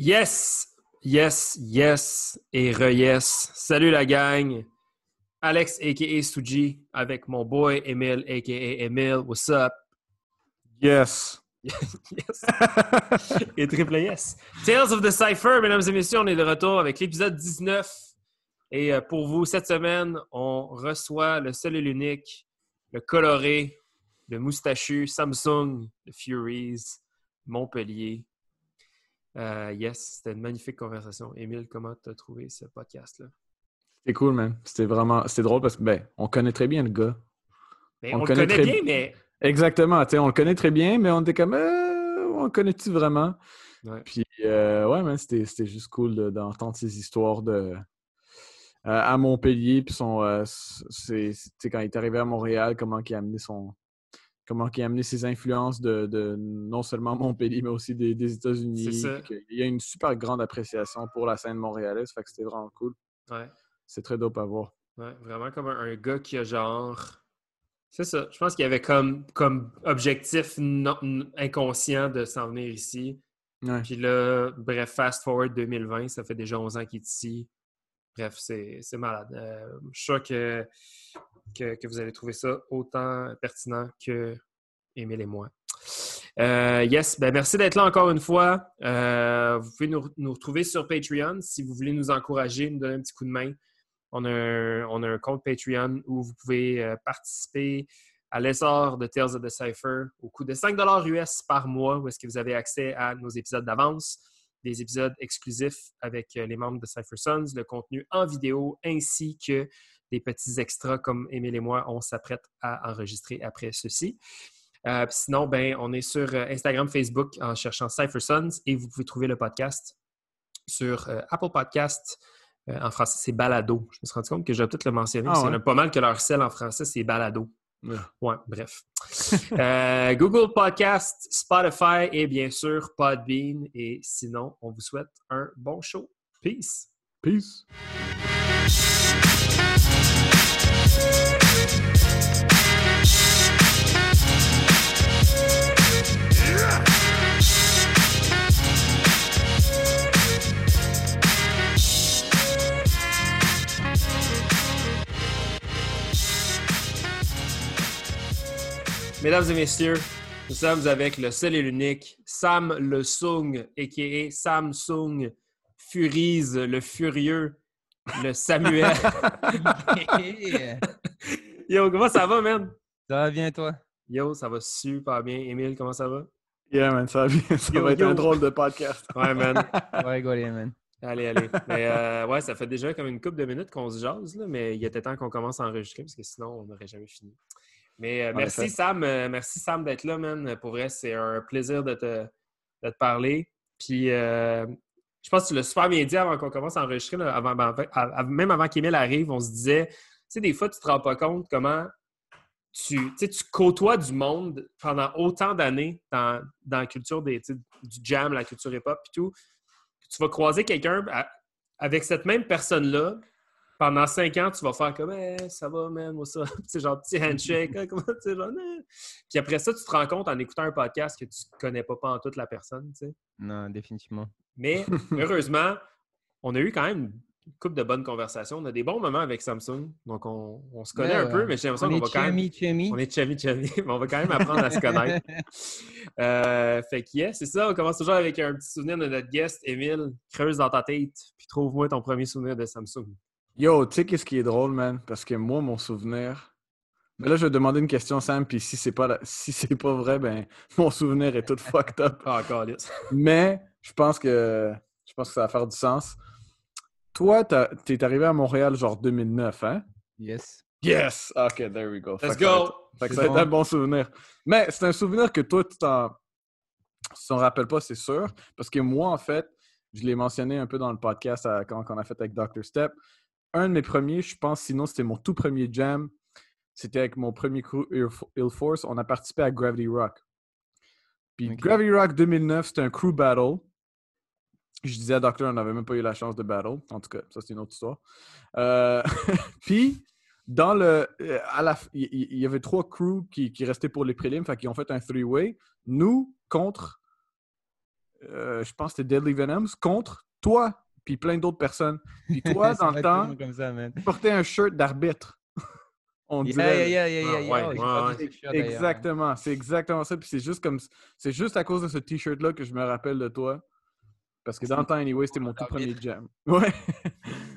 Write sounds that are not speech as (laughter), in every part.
Yes, yes, yes et re-yes. Salut la gang. Alex aka Suji avec mon boy Emile aka Emile. What's up? Yes. (laughs) yes. et triple yes. Tales of the Cypher, mesdames et messieurs, on est de retour avec l'épisode 19. Et euh, pour vous, cette semaine, on reçoit le seul et l'unique, le coloré, le moustachu Samsung, le Furies, Montpellier. Euh, yes, c'était une magnifique conversation. Émile, comment tu as trouvé ce podcast-là? C'était cool, man. C'était vraiment... C'était drôle parce que, ben, on connaît très bien le gars. Ben, on, le connaît, très... bien, mais... Exactement, tu sais, on le connaît très bien, mais on était comme... Euh, on le connaît-tu vraiment? Puis, euh, ouais, man, c'était juste cool d'entendre ces histoires de... à Montpellier, puis son... c'est quand il est arrivé à Montréal, comment il a amené son comment il a amené ses influences de, non seulement Montpellier, mais aussi des, États-Unis. Il y a une super grande appréciation pour la scène montréalaise, fait que c'était vraiment cool. Ouais. C'est très dope à voir. Ouais, vraiment comme un, gars qui a genre. C'est ça. Je pense qu'il avait comme, comme objectif inconscient de s'en venir ici. Puis là, bref, fast forward 2020, ça fait déjà 11 ans qu'il est ici. Bref, c'est malade. Euh, je suis sûr que que, vous allez trouver ça autant pertinent que Émile et moi. Euh, yes, ben merci d'être là encore une fois. Euh, vous pouvez nous, retrouver sur Patreon si vous voulez nous encourager, nous donner un petit coup de main. On a un, on a un compte Patreon où vous pouvez participer à l'essor de Tales of the Cypher au coût de 5 US par mois, où est-ce que vous avez accès à nos épisodes d'avance, des épisodes exclusifs avec les membres de Cypher Sons, le contenu en vidéo, ainsi que des petits extras comme Émile et moi, on s'apprête à enregistrer après ceci. Euh, sinon, ben, on est sur euh, Instagram, Facebook en cherchant Cypher Sons et vous pouvez trouver le podcast sur euh, Apple Podcast. en français, c'est Balado. Je me suis rendu compte que j'aurais peut-être le mentionner. Ah, y en a pas mal que leur sel en français, c'est Balado. Ouais, bref. Google Podcast, Spotify et bien sûr Podbean. Et sinon, on vous souhaite un bon show. Peace. Peace. Mesdames et messieurs, nous sommes avec le seul et l'unique Sam Le Sung, a.k.a. Samsung Furies, le furieux, le Samuel. (laughs) Yo, comment ça va, man? Ça va bien, toi? Yo, ça va super bien. Émile, comment ça va? Yeah, man, ça va bien. (laughs) Ça va être un drôle de podcast. (laughs) Ouais, man. ouais, go, man. Allez, allez. Mais euh, ouais, ça fait déjà comme une couple de minutes qu'on se jase, là, mais il était temps qu'on commence à enregistrer parce que sinon, on n'aurait jamais fini. Mais euh, merci, Sam. Euh, merci, Sam, d'être là, man. Pour vrai, c'est un plaisir de te, de te parler. Puis, je pense que tu l'as super bien dit avant qu'on commence à enregistrer, avant, ben, même avant qu'Emile arrive, on se disait, tu sais, des fois, tu te rends pas compte comment tu, tu côtoies du monde pendant autant d'années dans, dans, la culture des, du jam, la culture hip-hop et tout. Tu vas croiser quelqu'un avec cette même personne-là, pendant cinq ans, tu vas faire comme hey, ça va, man, moi ça. (laughs) c'est genre petit handshake, hein, comment tu genre. Puis après ça, tu te rends compte en écoutant un podcast que tu connais pas, pas en toute la personne, tu sais. Non, définitivement. Mais (laughs) heureusement, on a eu quand même une couple de bonnes conversations. On a des bons moments avec Samsung. Donc, on, on se connaît un peu, mais j'ai l'impression qu'on va quand même. On est chummy chummy, (laughs) mais on va quand même apprendre à se connaître. Euh, fait que, yeah, c'est ça. On commence toujours avec un petit souvenir de notre guest, Émile. Creuse dans ta tête, puis trouve-moi ton premier souvenir de Samsung. Yo, tu sais qu'est-ce qui est drôle, man? Parce que moi, mon souvenir. Mais là, je vais demander une question, Sam, puis si c'est pas si c'est pas vrai, ben (laughs) mon souvenir est tout fucked up. Ah, Mais je pense que je pense que ça va faire du sens. Toi, t'es arrivé à Montréal genre 2009, hein? Yes. Yes! OK, there we go. Let's go! Fait que ça un bon souvenir. Mais c'est un souvenir que toi, tu t'en rappelles pas, c'est sûr. Parce que moi, en fait, je l'ai mentionné un peu dans le podcast quand, on a fait avec Dr. Step un de mes premiers, je pense, sinon c'était mon tout premier jam. C'était avec mon premier crew Ill Force. On a participé à Gravity Rock. Puis Gravity Rock 2009, c'était un crew battle. Je disais à Docteur, on n'avait même pas eu la chance de battle. En tout cas, ça c'est une autre histoire. Euh, (laughs) puis, dans le. Euh, à la, il y, avait trois crews qui, qui restaient pour les prélims, fait qu'ils ont fait un three-way. Nous contre euh, je pense que c'était Deadly Venoms, contre toi, puis plein d'autres personnes. Puis (laughs) toi, dans le temps, comme ça, man. tu portais un shirt d'arbitre. (laughs) On Yeah, dirait. yeah, yeah, yeah, Ah. Exactement, c'est exactement ça. Puis c'est juste comme, c'est juste à cause de ce t-shirt-là que je me rappelle de toi. Parce que dans le temps, anyway, c'était mon tout premier jam. (laughs) Ouais.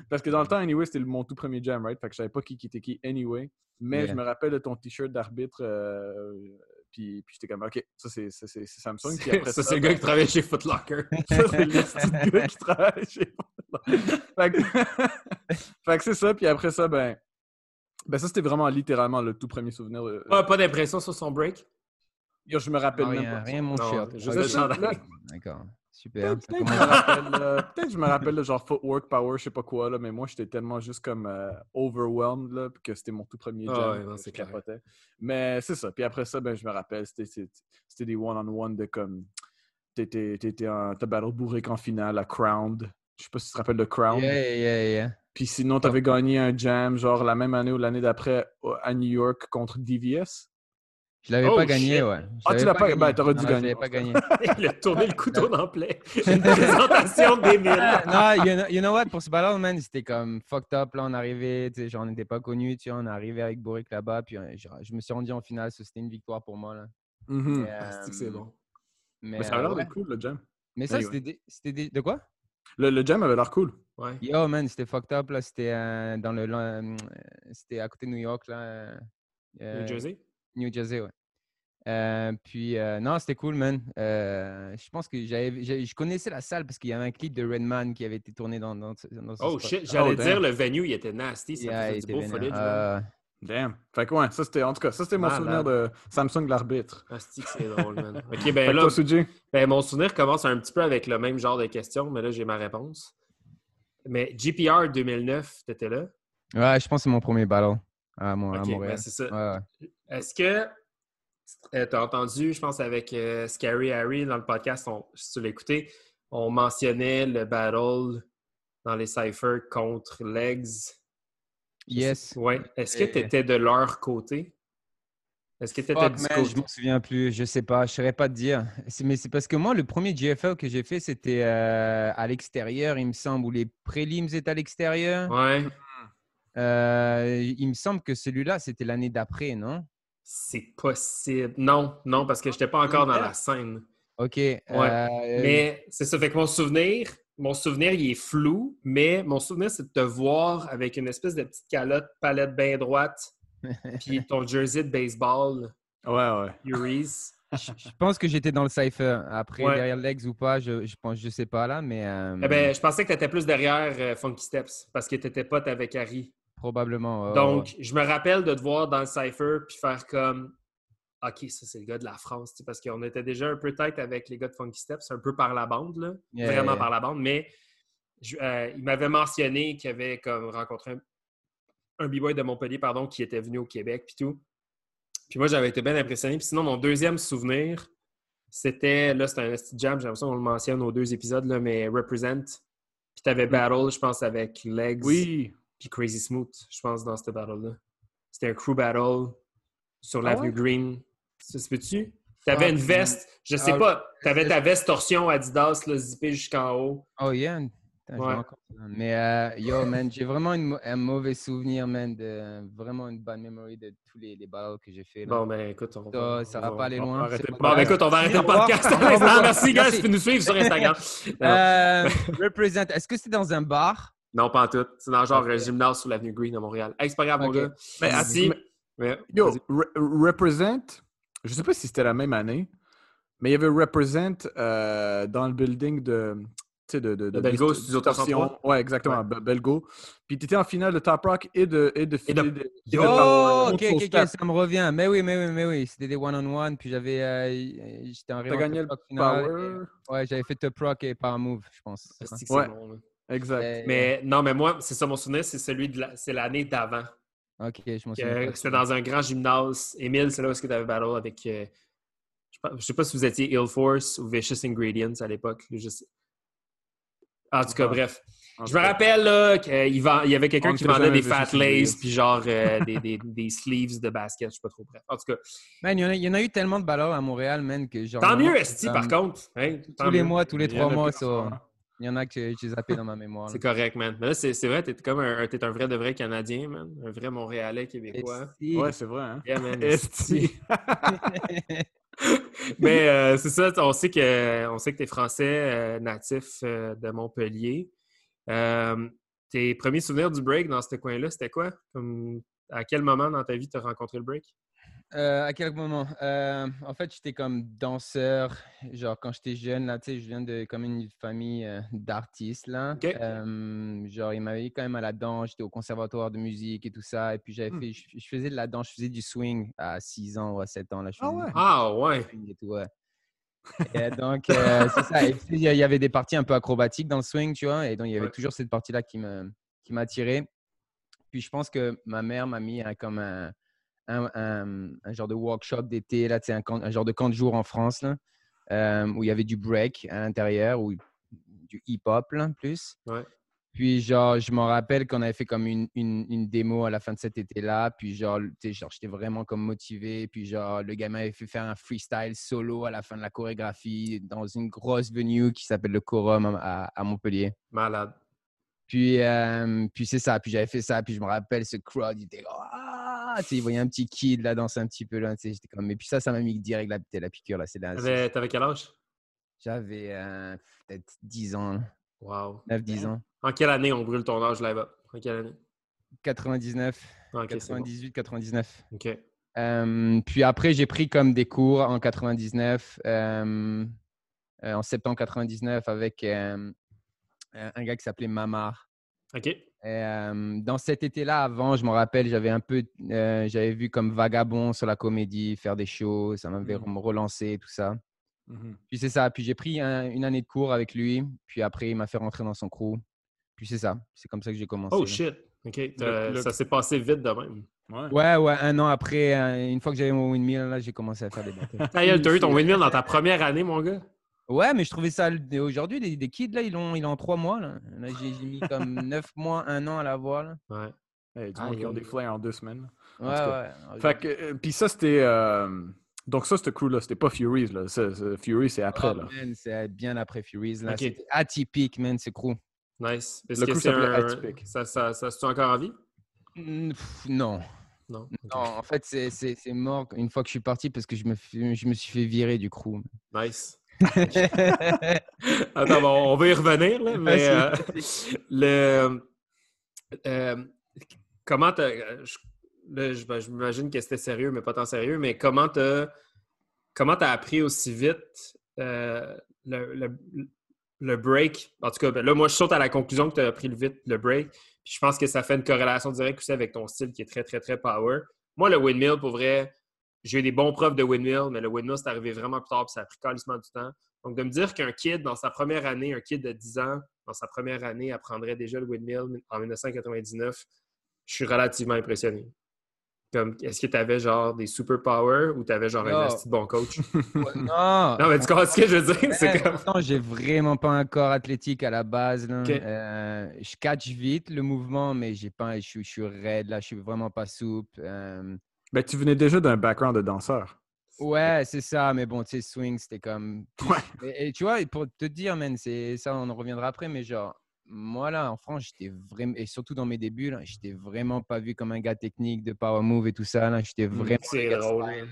Parce que dans le temps, anyway, c'était mon tout premier jam, right? Fait que je savais pas qui qui était qui, anyway. Mais Yeah. je me rappelle de ton t-shirt d'arbitre. euh, puis puis j'étais comme, OK, ça c'est ça, c'est- c'est Samsung. Puis après Ça, c'est le (laughs) (laughs) gars qui travaille chez Foot Locker. ça, c'est le petit gars qui travaille chez Fait que, (laughs) fait que c'est ça. Puis après ça, ben, ben ça, c'était vraiment littéralement le tout premier souvenir. de- Pas, pas d'impression sur son break? Yo, je me rappelle Non, même rien, pas. rien, mon Non, là, D'accord. Super. Peut-être que je commence- me rappelle, euh, que je me rappelle de genre footwork, power, je sais pas quoi, là, mais moi j'étais tellement juste comme euh, overwhelmed là, que c'était mon tout premier Ah jam. ouais, non, je clair. capotais. Mais c'est ça. Puis après ça, ben, je me rappelle, c'était des one-on-one de comme. T'étais t'as battle bourrique en finale à Crowned. Je sais pas si tu te rappelles de Crowned. Yeah, yeah, yeah. Puis sinon, t'avais gagné un jam, genre la même année ou l'année d'après à New York contre DVS. Je l'avais Oh, pas gagné, shit. ouais. Je Ah, tu l'as pas- gagné. ben, t'aurais dû Non, gagner, Je l'avais pas gagné. (laughs) Il a tourné le couteau dans le plaid. Une (laughs) (laughs) présentation d'Emile. Ah, non, you know, you know what, pour ce ballon, man, c'était comme fucked up. Là, on arrivait, tu sais, genre, on n'était pas connus, tu sais, on est arrivé avec Boric là-bas, puis euh, genre, je me suis rendu en finale, c'était une victoire pour moi, là. Mhm. Mais, Ah, c'est euh, bon. Mais, Mais ça a euh, l'air ouais. cool, le jam. Mais ça, Anyway. c'était des- des- de quoi? Le, le jam avait l'air cool. Ouais. Yo, man, c'était fucked up, là. C'était euh, dans le. euh, c'était à côté de New York, là. euh, New Jersey? New Jersey, ouais. Euh, puis, euh, non, c'était cool, man. Euh, je pense que j'avais, je connaissais la salle parce qu'il y avait un clip de Redman qui avait été tourné dans, dans, ce- dans ce Oh spot. shit, j'allais Oh, damn. dire le venue, il était nasty. Ça Yeah, faisait du beau. Euh, Damn. Fait que ouais, ça c'était, en tout cas, ça c'était mon Malade. souvenir de Samsung l'arbitre. Que c'est drôle, man. (laughs) OK, ben là, toi, ben, mon souvenir commence un petit peu avec le même genre de questions, mais là, j'ai ma réponse. Mais GPR 2009, t'étais là? ouais, je pense que c'est mon premier battle à, Mon- à Montréal. ben c'est ça. Ouais, ouais. Est-ce que tu as entendu, je pense, avec euh, Scary Harry dans le podcast, on, si tu écouté, on mentionnait le battle dans les cyphers contre Legs? Yes. Ouais. Est-ce que tu étais de leur côté? Est-ce que tu étais Fuck, du man, côté? je m'en souviens plus, je sais pas, je saurais pas te dire. Mais c'est parce que moi, le premier GFL que j'ai fait, c'était euh, à l'extérieur, il me semble, où les prélims étaient à l'extérieur. Ouais, Euh, il me semble que celui-là, c'était l'année d'après, non? C'est possible. Non, non, parce que je n'étais pas encore dans la scène. Ok. euh, Mais c'est ça, fait que mon souvenir, mon souvenir, il est flou, mais mon souvenir, c'est de te voir avec une espèce de petite calotte, palette bien droite, (laughs) puis ton jersey de baseball, Ouais, ouais. Uris. je je pense que j'étais dans le cypher. Après, Ouais. derrière Legs ou pas, je, je pense, je sais pas là, mais euh, Eh ben, je pensais que tu étais plus derrière euh, Funky Steps parce que tu étais pote avec Harry. Probablement. Donc, je me rappelle de te voir dans le Cypher puis faire comme OK, ça, c'est le gars de la France, parce qu'on était déjà un peu tête avec les gars de Funky Steps, un peu par la bande, là, Yeah, vraiment yeah. par la bande, mais je- euh, il m'avait mentionné qu'il avait comme rencontré un, un b-boy de Montpellier, pardon, qui était venu au Québec, puis tout. Puis moi, j'avais été bien impressionné. Puis sinon, mon deuxième souvenir, c'était, là, c'était un petit jam, j'ai l'impression qu'on le mentionne aux deux épisodes, là, mais Represent. Puis t'avais Battle, je pense, avec Legs Oui. Puis Crazy Smooth, je pense, dans cette battle-là. C'était un crew battle sur Ah l'avenue ouais? Green. Ça se peut-tu? T'avais une Fuck, veste, je sais Ah, pas, t'avais ta veste torsion Adidas, là, zippée jusqu'en haut. Oh, yeah. Ouais. Mais euh, yo, man, j'ai vraiment une un mauvais souvenir, man, de vraiment une bonne memory de tous les, les battles que j'ai fait. là. Bon, ben écoute, on Ça, ça va pas aller va loin. arrêter c'est Bon, ben écoute, on va arrêter le podcast. (laughs) Revoir, Ah, merci, guys, tu peux nous suivre sur Instagram. Euh, represent. Est-ce que c'était dans un bar? Non, pas en tout. C'est dans genre Ok. un gymnase sur l'avenue Green à Montréal. Hey, c'est pas grave, mon gars. Mais Ouais, Yo. Re- Represent, je sais pas si c'était la même année, mais il y avait Represent euh, dans le building de. Tu sais, de, de, de, Belgo, Studio distorsion. 303. Ouais, exactement, Be- Belgo. Puis tu étais en finale de Top Rock et de. Et de, Et de- et de- et de Oh, ok, ok, ok, Step. ça me revient. Mais oui, mais oui, mais oui. C'était des one-on-one. Puis j'avais. euh, J'étais en T'as gagné le. Power. et- Ouais, j'avais fait Top Rock et Power Move, je pense. Ouais. bon. Exact. Et- Mais non, mais moi, c'est ça mon souvenir, c'est celui de la- c'est l'année d'avant. Ok, je m'en Que souviens. C'était dans un grand gymnase. Émile, c'est là où tu avais battle avec. euh, je ne sais pas si vous étiez Ill Force ou Vicious Ingredients à l'époque. là, je sais- En tout cas, Ah. bref. Je me rappelle là, qu'il y avait quelqu'un qui vendait des fat lace puis genre euh, (laughs) des, des, des, sleeves de basket, je sais pas trop prêt. En tout cas. Man, il, y en a, eu tellement de ballons à Montréal, man, que genre. Tant mieux, Esti, par contre. Hein, tous les mois, tous les trois mois, ça. Il y en a que j'ai zappé dans ma mémoire. C'est correct, man. Mais là, c'est vrai, t'es comme un, es un vrai de vrai Canadien, man. Un vrai Montréalais québécois. Ouais, c'est vrai, hein? Yeah, (laughs) Mais euh, c'est ça, on sait que on sait que tu es français euh, natif euh, de Montpellier. tes premiers souvenirs du break dans ce coin-là, c'était quoi? à quel moment dans ta vie tu as rencontré le break? Euh, à quel moment? Euh, en fait, j'étais comme danseur. Genre, quand j'étais jeune, là, tu sais, je viens de comme une famille euh, d'artistes, là. genre, il m'avait quand même à la danse. J'étais au conservatoire de musique et tout ça. Et puis, j'avais mmh. fait, je, faisais de la danse, je faisais du swing à 6 ans ou à 7 ans. Là, ah ouais? Ah ouais! Et donc, c'est ça. Il y avait des parties un peu acrobatiques dans le swing, tu vois. Et donc, il y avait toujours cette partie-là qui m'attirait. Puis, je pense que ma mère m'a mis comme un un, genre de workshop d'été, là, un, un genre de camp de jour en France, là, euh, où il y avait du break à l'intérieur, ou du hip-hop, plus. Puis, genre, je m'en rappelle qu'on avait fait comme une, une, démo à la fin de cet été-là. Puis, genre, genre j'étais vraiment comme motivé. Puis, genre, le gamin avait fait faire un freestyle solo à la fin de la chorégraphie dans une grosse venue qui s'appelle le Quorum à, à Montpellier. Malade. Puis, euh, puis c'est ça. Puis, j'avais fait ça. Puis, je me rappelle, ce crowd, il était ah, il voyait un petit kid là danser un petit peu là, j'étais comme, mais puis ça, ça m'a mis direct la, la piqûre là. T'avais, t'avais quel âge? J'avais euh, peut-être 10 ans. Wow. 9-10 ans. En quelle année on brûle ton âge là-bas? En quelle année? 99. 98, 99. OK. puis après, j'ai pris comme des cours en 99, euh, en septembre 99, avec un gars qui s'appelait Mamar. OK dans cet été-là, avant, je me rappelle, j'avais un peu, j'avais vu comme vagabond sur la comédie, faire des shows, ça m'avait mmh. relancé, tout ça. Mmh puis c'est ça. Puis j'ai pris une année de cours avec lui. Puis après, il m'a fait rentrer dans son crew. Puis c'est ça. C'est comme ça que j'ai commencé. Oh shit. OK. Ça s'est passé vite de même. Ouais. ouais, Un an après, une fois que j'avais mon windmill, là, j'ai commencé à faire des bateaux. T'as eu ton windmill dans ta première année, mon gars? Ouais, mais je trouvais ça aujourd'hui, des, des, kids, là, ils ont, ils ont trois mois. Là. j'ai mis comme (laughs) neuf mois, un an à l'avoir. Là. Ouais. Hey, du ils ont des flyers en deux semaines. Ouais, ouais. Fait que, euh, puis ça, c'était. Euh, donc, ça, ce crew-là, c'était pas Furies. Là. Fury, c'est après. Oh, là. c'est bien après Furies. Là. C'était atypique, man, ce crew. Nice. Est-ce que c'est un... atypique. Ça, ça, ça, se encore en vie? non. Non? non. en fait, c'est mort une fois que je suis parti parce que je me, je me suis fait virer du crew. Nice. (laughs) Attends, on va y revenir, là, (laughs) mais euh, le, euh, comment je, ben, je m'imagine que c'était sérieux, mais pas tant sérieux, mais comment tu comment as appris aussi vite euh, le, le, break? En tout cas, ben, là, moi, je saute à la conclusion que tu as appris le vite le break. Puis je pense que ça fait une corrélation directe aussi avec ton style qui est très, très, très power. Moi, le windmill, pour vrai, j'ai eu des bons profs de windmill, mais le windmill, c'est arrivé vraiment plus tard, puis ça a pris carrément du temps. Donc, de me dire qu'un kid, dans sa première année, un kid de 10 ans, dans sa première année, apprendrait déjà le windmill en 1999, je suis relativement impressionné. Comme, est-ce que tu avais genre des superpowers ou tu avais genre un petit bon coach? (laughs) non! non, mais tu comprends ce que je veux dire? C'est comme... Non, j'ai vraiment pas un corps athlétique à la base. Euh, je catch vite le mouvement, mais j'ai pas, je, je, suis raide, là, je suis vraiment pas souple. Euh, ben, tu venais déjà d'un background de danseur. Ouais, c'est ça, mais bon, tu sais, swing, c'était comme. (laughs) Ouais. Et, tu vois, pour te dire, man, c'est ça, on en reviendra après, mais genre, moi là, en France, j'étais vraiment, et surtout dans mes débuts, là, j'étais vraiment pas vu comme un gars technique de power move et tout ça, là, j'étais mmh, vraiment. C'est drôle.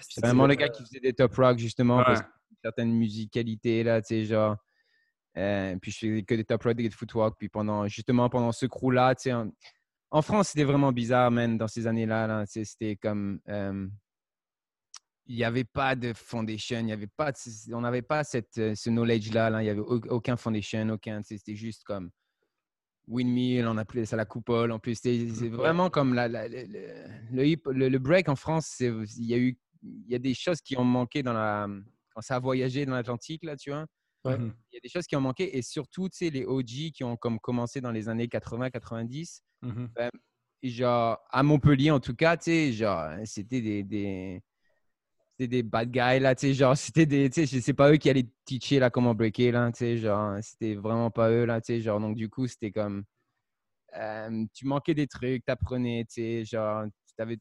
C'était vraiment le gars qui faisait des top rock, justement, parce une certaine musicalité, là, tu sais, genre. Euh, puis je faisais que des top rock, des footwork, puis pendant, justement, pendant ce crew-là, tu sais, en France, c'était vraiment bizarre, man, dans ces années-là. c'était comme. Euh, il n'y avait pas de foundation, il y avait pas on n'avait pas cette, euh, ce knowledge-là. Là, il n'y avait aucun foundation, aucun. C'était juste comme windmill, on appelait ça la coupole. En plus, c'est vraiment comme la, le, le, break en France. Il y a eu il y a des choses qui ont manqué dans la, quand ça a voyagé dans l'Atlantique, là, tu vois. Mmh il y a des choses qui ont manqué et surtout, tu sais, les OG qui ont comme commencé dans les années 80-90, mmh ben, genre, à Montpellier en tout cas, tu sais, genre, c'était des, des des bad guys, là, tu sais, genre, (laughs) c'était des, tu sais, c'est pas eux qui allaient teacher, là, comment breaker, là, tu sais, genre, c'était vraiment pas eux, là, tu sais, genre, donc, du coup, c'était comme, euh, tu manquais des trucs, t'apprenais, tu sais, genre,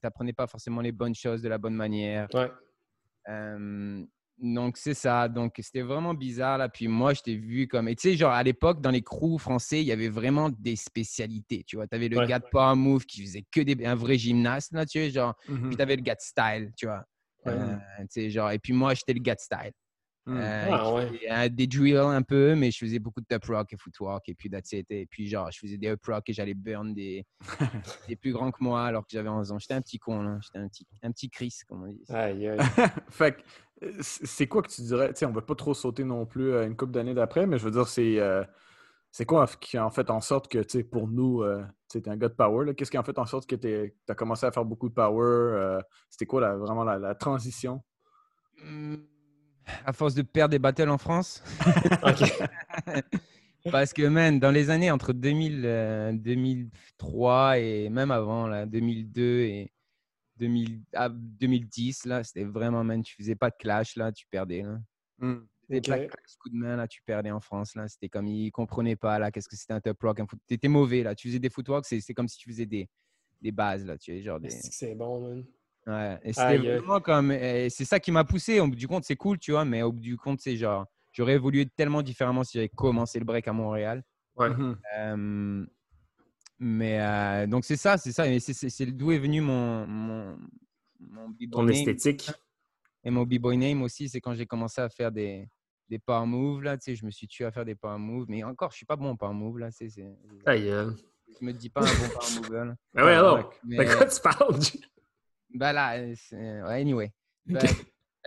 t'apprenais pas forcément les bonnes choses de la bonne manière. Ouais. Euh, donc, c'est ça. Donc, c'était vraiment bizarre. Là. Puis moi, je t'ai vu comme. Et tu sais, genre, à l'époque, dans les crews français, il y avait vraiment des spécialités. Tu vois, tu avais le gars de Power Move qui faisait que des... un vrai gymnaste, là, tu vois, genre. Puis Mhm. tu avais le gars de style, tu vois. Euh, tu sais, genre, et puis moi, j'étais le gars de style. Mhm. Euh, Ah, ouais. des drills un peu, mais je faisais beaucoup de top rock et footwork. Et puis, that's it. Et puis, genre, je faisais des up rock et j'allais burn des, (laughs) des plus grands que moi alors que j'avais 11 ans. J'étais un petit con, là. J'étais un petit, un petit Chris, comme on dit. Aïe, aïe. (laughs) fait c'est quoi que tu dirais? Tu sais, on va pas trop sauter non plus à une couple d'années d'après, mais je veux dire, c'est euh, c'est quoi qui a en fait en sorte que, tu sais, pour nous, euh, tu es un gars de power, là, qu'est-ce qui a en fait en sorte que tu as commencé à faire beaucoup de power? euh, C'était quoi la- vraiment la, la transition? Hmm, À force de perdre des battles en France. (laughs) (laughs) Parce que, man, dans les années entre 2000, euh, 2003 et même avant, là, 2002 et 2000, ah, 2010, là, c'était vraiment, man, tu faisais pas de clash, là, tu perdais. Là. Hmm. C'était de la Ok. clash coup de main, là, tu perdais en France, là. C'était comme, ils comprenaient pas, là, qu'est-ce que c'était un top rock. un foot- T'étais mauvais, là. Tu faisais des footwork, c'est c'est comme si tu faisais des, des bases, là, tu sais, genre des... C'est que c'est bon, man. Ouais, et c'était vraiment comme. C'est ça qui m'a poussé. Au bout du compte, c'est cool, tu vois, mais au bout du compte, c'est genre. J'aurais évolué tellement différemment si j'avais commencé le break à Montréal. Ouais. Mhm. Euh, mais euh, donc, c'est ça, c'est ça. Et c'est- d'où est venu mon, mon, mon b-boy Ton name. esthétique. Et mon b-boy name aussi, c'est quand j'ai commencé à faire des, des power moves, là, tu sais, je me suis tué à faire des power moves. Mais encore, je suis pas bon en power move, là, c'est. Je me dis pas un bon power mover, là. Ben (laughs) ouais, alors. Mais- De quoi tu parles? Bah là, euh, anyway.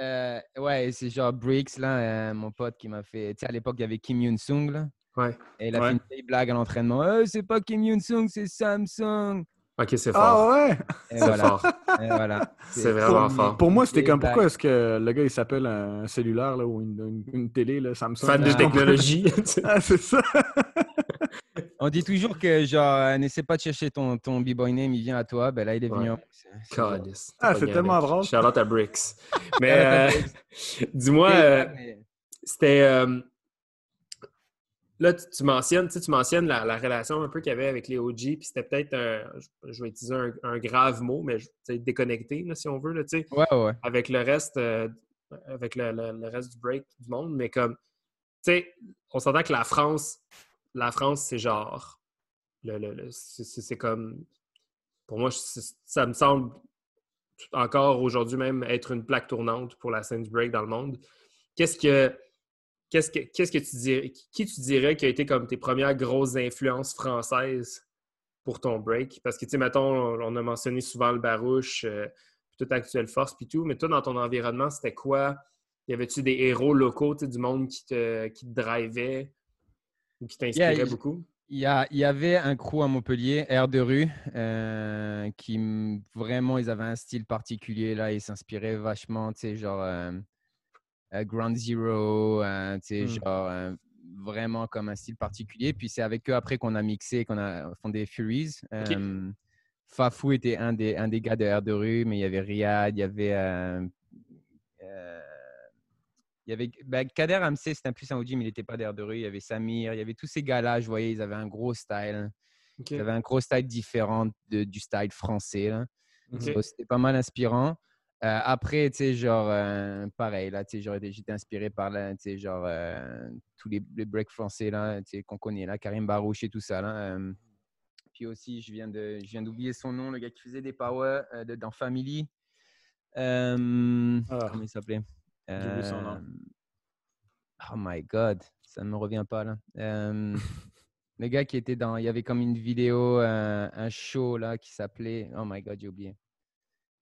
Euh, ouais, c'est genre Briggs, là, euh, mon pote qui m'a fait. Tu sais, à l'époque, il y avait Kim Yoon-sung, là. Ouais. Et il a Ouais. fait une vieille blague à l'entraînement. Euh, c'est pas Kim Yoon-sung, c'est Samsung. OK, c'est fort. Ah ouais! C'est voilà. fort. Voilà. (laughs) C'est vraiment pour- fort. Pour moi, c'était comme pourquoi est-ce que le gars il s'appelle un cellulaire là, ou une, une- une télé, là, Samsung? Fan de Ah. technologie. (laughs) Ah, c'est ça! On dit toujours que, genre, euh, n'essaie pas de chercher ton, ton b-boy name, il vient à toi. Ben là, il est venu Ouais. C'est-. Ah, c'est tellement drôle. Charlotte à Bricks. (laughs) Mais euh, dis-moi, euh, c'était. euh, là, tu, tu mentionnes, tu sais, tu mentionnes la, la relation un peu qu'il y avait avec les OG, puis c'était peut-être un. Je, vais utiliser un, un grave mot, mais je- tu sais, déconnecté, là, si on veut, là, tu sais, Ouais, ouais. avec le reste, euh, avec le, le- le reste du break du monde, mais comme. Tu sais, on s'entend que la France, la France, c'est genre. Le, c'est comme. Pour moi, ça me semble encore aujourd'hui même être une plaque tournante pour la scène du break dans le monde. Qu'est-ce que. Qu'est-ce que, qu'est-ce que tu dirais, qui tu dirais qui a été comme tes premières grosses influences françaises pour ton break? Parce que, tu sais, mettons, on a mentionné souvent le barouche, euh, toute Actuelle Force, puis tout, mais toi, dans ton environnement, c'était quoi? Y avait-tu des héros locaux, du monde qui te, qui te drivait ou qui t'inspirait Yeah, beaucoup? Il y, a- il y avait un crew à Montpellier, Air de rue, euh, qui vraiment, ils avaient un style particulier là, ils s'inspiraient vachement, tu sais, genre euh, Ground Zero, euh, tu sais, Hmm. genre euh, vraiment comme un style particulier. Puis c'est avec eux après qu'on a mixé, qu'on a fondé Furies. Euh, Fafou était un des, un des gars de Air de rue, mais il y avait Riyad, il y avait. euh, euh, il y avait ben, Kader Hamsé, c'était un plus un OG, mais il n'était pas d'air de rue. Il y avait Samir, il y avait tous ces gars-là, je voyais, ils avaient un gros style. Ils avaient un gros style différent de- du style français. C'était pas mal inspirant. Euh, après, tu sais, genre, euh, pareil, là, tu sais, genre, j'étais inspiré par, là, tu sais, genre, euh, tous les, les breaks français, là, tu sais, qu'on connaît, là, Karim Barouche et tout ça, là. puis aussi, je viens de, je viens d'oublier son nom, le gars qui faisait des power de- dans Family. Ah. Comment il s'appelait? Son nom. Oh my God, ça ne me revient pas, là. (laughs) Le gars qui était dans, il y avait comme une vidéo, un show, là, qui s'appelait, oh my God, j'ai oublié.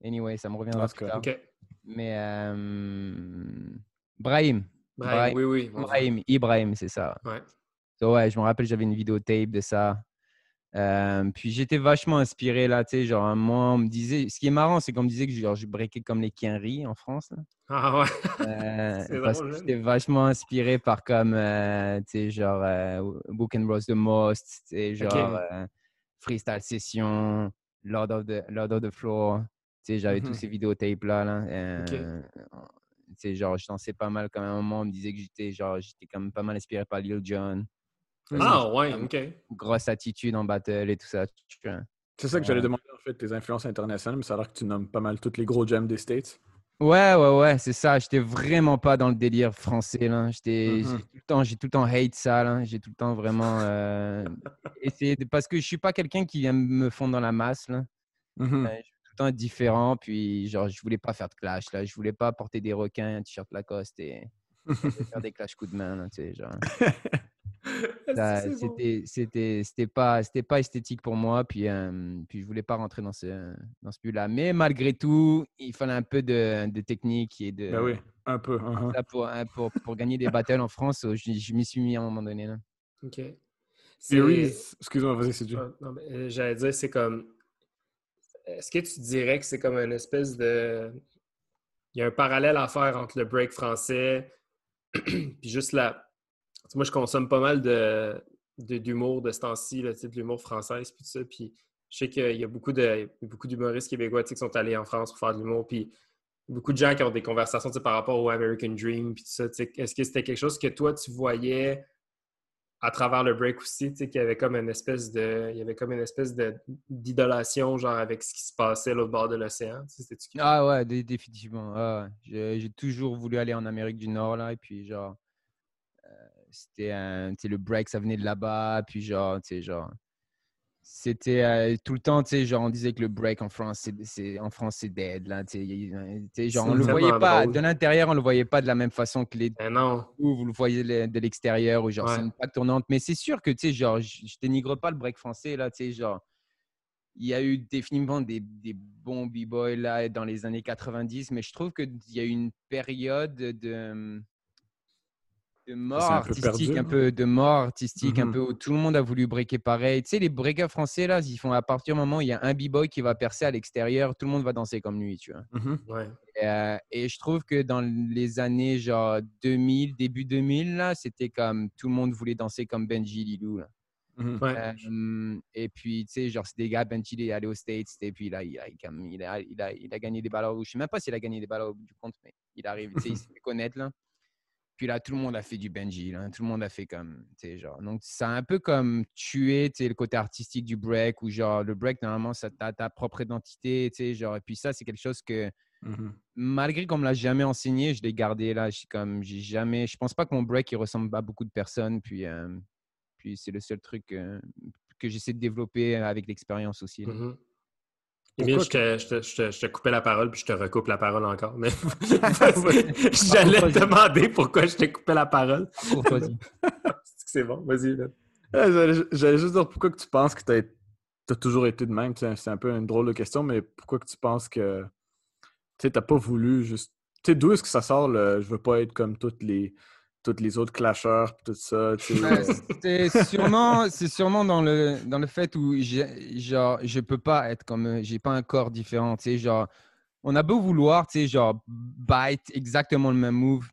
Anyway, ça me reviendra plus tard. OK. Mais euh, Brahim, Brahim, Brahim. oui, oui. bon, Ibrahim, Ibrahim, c'est ça. Ouais. So, ouais, je me rappelle, j'avais une vidéotape de ça. Euh, puis j'étais vachement inspiré là, tu sais, genre moi on me disait, ce qui est marrant, c'est qu'on me disait que genre, je breakais comme les Kienri en France. là. Ah ouais. Euh, (laughs) parce que hein. j'étais vachement inspiré par comme, euh, tu sais, genre Book and Rose the Most, tu sais, genre Freestyle Session, Lord of the, Lord of the Floor. Tu sais, j'avais tous mmh ces vidéotapes là. là euh, genre, je dansais pas mal quand même. À un moment, on me disait que j'étais genre, j'étais quand même pas mal inspiré par Lil Jon. Ah ouais, ok. Grosse attitude en battle et tout ça. C'est ça que j'allais demander en fait, tes influences internationales, mais ça a l'air que tu nommes pas mal tous les gros gems des States. Ouais, ouais, ouais, c'est ça. J'étais vraiment pas dans le délire français. Là. J'étais, mmh tout le temps, j'ai tout le temps hate ça. J'ai tout le temps vraiment euh, (laughs) essayé de... Parce que je suis pas quelqu'un qui aime me fondre dans la masse. Là. Mmh euh, je temps être différent. Puis, genre, je voulais pas faire de clash. Là. Je voulais pas porter des requins, un t-shirt Lacoste et, faire des (laughs) clash coups de main. Là, tu sais, genre. c'était c'était c'était pas c'était pas esthétique pour moi puis euh, puis je voulais pas rentrer dans ce dans ce but là mais malgré tout il fallait un peu de, de technique et de ben oui un peu uh-huh. pour, hein, pour, pour, gagner des battles en France je, je m'y suis mis à un moment donné là. ok excuse-moi vas-y c'est dur euh, j'allais dire c'est comme est-ce que tu dirais que c'est comme une espèce de il y a un parallèle à faire entre le break français (clears throat) puis juste la moi, je consomme pas mal d'humour de, ce temps-ci, de l'humour français, puis tout ça. Puis je sais qu'il y a beaucoup, de, beaucoup d'humoristes québécois qui sont allés en France pour faire de l'humour. Puis beaucoup de gens qui ont des conversations par rapport au American Dream, puis tout ça. Est-ce que c'était quelque chose que toi, tu voyais à travers le break aussi, qu'il y avait comme une espèce de. Il y avait comme une espèce de, d'idolation, genre avec ce qui se passait l'autre bord de l'océan. Ah ouais, définitivement. J'ai, toujours voulu aller en Amérique du Nord, là, et puis genre c'était un, le break, ça venait de là-bas, puis genre, tu sais, genre, c'était euh, tout le temps, tu sais, genre, on disait que le break en France, c'est, en France, c'est dead, là, tu sais, genre, on le voyait pas, de l'intérieur, on le voyait pas de la même façon que les eh non. vous le voyez de l'extérieur, ou genre, c'est une plaque tournante, mais c'est sûr que, tu sais, genre, je, je dénigre pas le break français, là, tu sais, genre, il y a eu définitivement des, des bons b-boys là dans les années 90, mais je trouve qu'il y a eu une période de de mort artistique, un, peu de mort artistique, un mmh peu où tout le monde a voulu breaker pareil. Tu sais, les breakers français, là, ils font à partir du moment où il y a un b-boy qui va percer à l'extérieur, tout le monde va danser comme lui, tu vois. Mmh euh, et, je trouve que dans les années genre 2000, début 2000, là, c'était comme tout le monde voulait danser comme Benji Lilou, là. Mmh euh, et puis, tu sais, genre, c'est des gars, Benji, il est allé aux States, et puis là, il a, il a, il a, il a gagné des balles. Je sais même pas s'il a gagné des balles au bout du compte, mais il arrive, tu sais, il s'est fait connaître, là. Puis là, tout le monde a fait du Benji. Tout le monde a fait comme, tu genre. Donc, c'est un peu comme tuer, tu le côté artistique du break, où genre, le break, normalement, ça as ta propre identité, tu genre. Et puis ça, c'est quelque chose que, mmh malgré qu'on me l'a jamais enseigné, je l'ai gardé là. Je comme, j'ai jamais, je pense pas que mon break, il ressemble à beaucoup de personnes. Puis, puis c'est le seul truc que j'essaie de développer avec l'expérience aussi. Mmh je, te, je, te, coupais la parole puis je te recoupe la parole encore. Mais (laughs) (laughs) j'allais te demander pourquoi je t'ai coupé la parole. (laughs) c'est bon, vas-y. J'allais juste dire pourquoi que tu penses que tu as, toujours été de même. C'est un peu une drôle de question, mais pourquoi que tu penses que tu n'as pas voulu juste. Tu sais, d'où est-ce que ça sort le je veux pas être comme toutes les tous les autres clasheurs, tout ça. c'est sûrement, c'est sûrement dans le dans le fait où genre je peux pas être comme j'ai pas un corps différent. Tu sais, genre on a beau vouloir, tu sais, genre bite exactement le même move.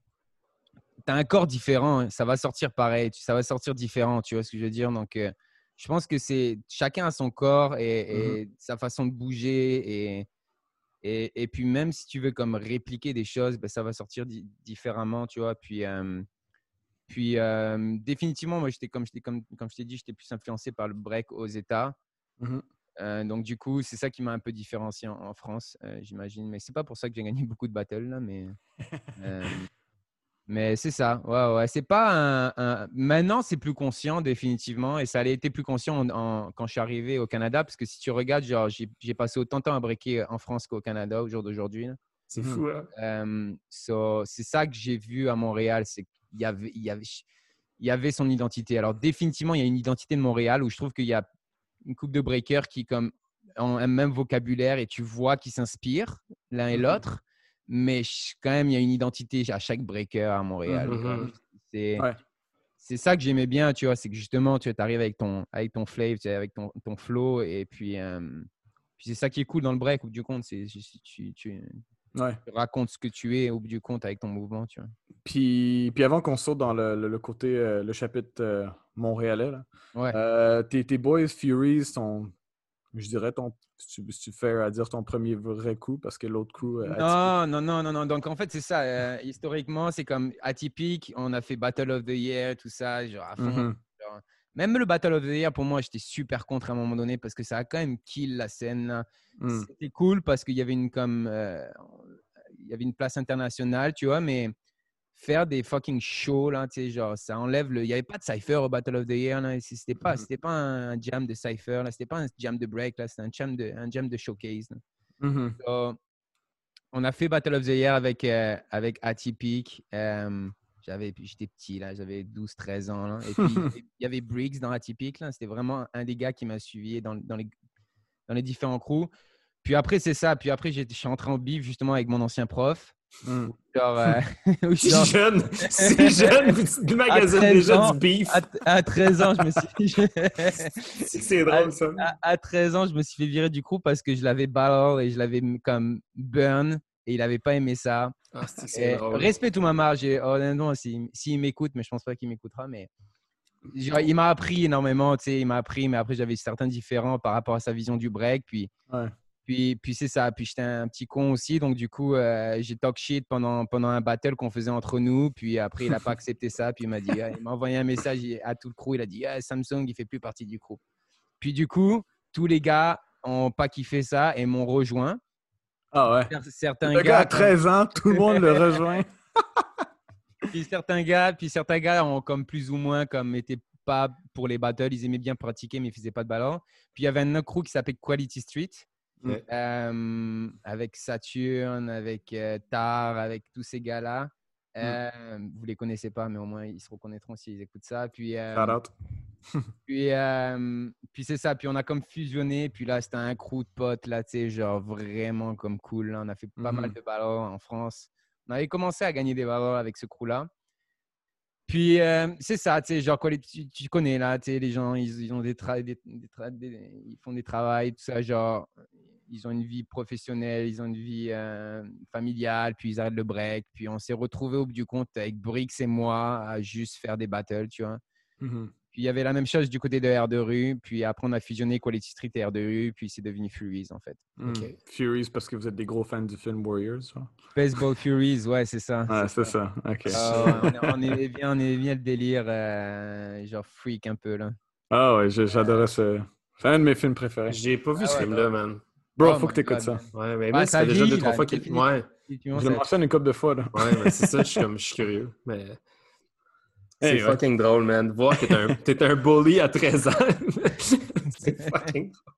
Tu as un corps différent, ça va sortir pareil, ça va sortir différent, tu vois ce que je veux dire? Donc, euh, je pense que c'est chacun a son corps et, mmh sa façon de bouger et, et, et, puis même si tu veux comme répliquer des choses, ben, ça va sortir différemment, tu vois? Puis puis, définitivement, moi, j'étais comme, comme, comme je t'ai dit, j'étais plus influencé par le break aux États. Mmh donc, du coup, c'est ça qui m'a un peu différencié en, France, j'imagine. Mais c'est pas pour ça que j'ai gagné (laughs) beaucoup de battles, là. Mais, (laughs) mais c'est ça. Ouais, ouais. C'est pas un, Maintenant, c'est plus conscient, définitivement. Et ça a été plus conscient quand je suis arrivé au Canada. Parce que si tu regardes, genre, j'ai passé autant de temps à breaker en France qu'au Canada au jour d'aujourd'hui. C'est mmh fou, hein? c'est ça que j'ai vu à Montréal. C'est il y avait, il y avait, il y avait son identité. Alors définitivement, il y a une identité de Montréal où je trouve qu'il y a une coupe de breakers qui comme ont un même vocabulaire et tu vois qu'ils s'inspirent l'un et mmh l'autre. Mais quand même, il y a une identité à chaque breaker à Montréal. Mmh c'est c'est ça que j'aimais bien, tu vois, c'est que justement, tu arrives avec ton, avec ton flavor, avec ton, ton flow, et puis, puis c'est ça qui est cool dans le break, bout du compte, c'est tu, tu, Ouais. raconte ce que tu es au bout du compte avec ton mouvement, tu vois. Puis, puis avant qu'on saute dans le, le, côté, euh, le chapitre euh, montréalais, ouais. Euh, tes, tes, Boys Furies sont je dirais ton. Si tu, si fais à dire ton premier vrai coup, parce que l'autre coup. Euh, non, non, non, non, non. Donc en fait, c'est ça. Euh, historiquement, c'est comme atypique. On a fait Battle of the Year, tout ça, genre à fond. Mm-hmm. Même le Battle of the Year, pour moi, j'étais super contre à un moment donné parce que ça a quand même kill la scène. Mm. C'était cool parce qu'il y avait une comme. Euh, il y avait une place internationale, tu vois, mais faire des fucking shows, là, tu sais, genre, ça enlève le. Il n'y avait pas de cypher au Battle of the Year, là. C'était pas, c'était pas un jam de cypher, là. C'était pas un jam de break, là. C'était un jam de, un jam de showcase. Mm-hmm. on a fait Battle of the Year avec, euh, avec Atypique. Euh, j'avais, j'étais petit, là. J'avais 12, 13 ans, là. Et (laughs) puis, il y avait Briggs dans Atypique. C'était vraiment un des gars qui m'a suivi dans, dans, les, dans les différents crews. Puis après, c'est ça. Puis après, je suis entré en bif justement avec mon ancien prof. Hmm. Genre, euh, (laughs) (laughs) si jeune, si jeune, du magasin déjà du beef. À, 13 ans, je me suis. c'est drôle ça. À, 13 ans, je me suis fait virer du coup parce que je l'avais battle et je l'avais comme burn et il n'avait pas aimé ça. Ah, (laughs) respect tout ma marge. Honnêtement, s'il si, m'écoute, mais je pense pas qu'il m'écoutera, mais il m'a appris énormément, tu sais, il m'a appris, mais après j'avais certains différents par rapport à sa vision du break, puis. Ouais. Puis, puis c'est ça. Puis j'étais un petit con aussi. Donc, du coup, euh, j'ai talk shit pendant, pendant un battle qu'on faisait entre nous. Puis après, il n'a pas (laughs) accepté ça. Puis il m'a dit, il m'a envoyé un message à tout le crew. Il a dit, Samsung, il fait plus partie du crew. Puis du coup, tous les gars n'ont pas kiffé ça et m'ont rejoint. Ah ouais. Certains le gars, à 13 ans, tout le (laughs) monde le rejoint. (laughs) puis certains gars, puis certains gars ont comme plus ou moins comme été pas pour les battles, ils aimaient bien pratiquer mais ils faisaient pas de ballon. Puis il y avait un autre crew qui s'appelait Quality Street euh, avec Saturn, avec euh, Tar, avec tous ces gars-là. Mm. Euh, vous les connaissez pas, mais au moins ils se reconnaîtront s'ils écoutent ça. Puis, (laughs) puis, puis c'est ça. Puis on a comme fusionné. Puis là, c'était un crew de potes, là, tu sais, genre vraiment comme cool. On a fait pas mal mm-hmm. de ballons en France. On avait commencé à gagner des ballons avec ce crew-là. Puis c'est ça, tu sais, genre, tu, tu, connais là, tu sais, les gens, ils, ils ont des, des, ils font des travails, tout ça, genre, ils ont une vie professionnelle, ils ont une vie euh, familiale, puis ils arrêtent le break. Puis on s'est retrouvé au bout du compte avec Brix et moi à juste faire des battles, tu vois. Mmh puis il y avait la même chose du côté de R de rue. Puis après, on a fusionné Quality Street et R de rue. Puis c'est devenu Furies, en fait. Mmh. Furies parce que vous êtes des gros fans du film Warriors, Baseball Furies, ouais, c'est ça. Ah, c'est ça. OK. Ah, on, est, bien, on est bien le délire, euh, genre freak un peu, là. Ah ouais, j'adorais ce... C'est un de mes films préférés. J'ai pas vu ah ce film-là, man. Bro, oh faut que t'écoutes ça. Ouais, mais ça fait déjà deux, trois fois qu'il. Ouais. Je le mentionne une couple de fois, là. Ouais, mais c'est ça, je suis, comme, je suis curieux. Mais. C'est fucking drôle, man. Voir que t'es un, (laughs) un bully à 13 ans. (laughs) c'est fucking drôle.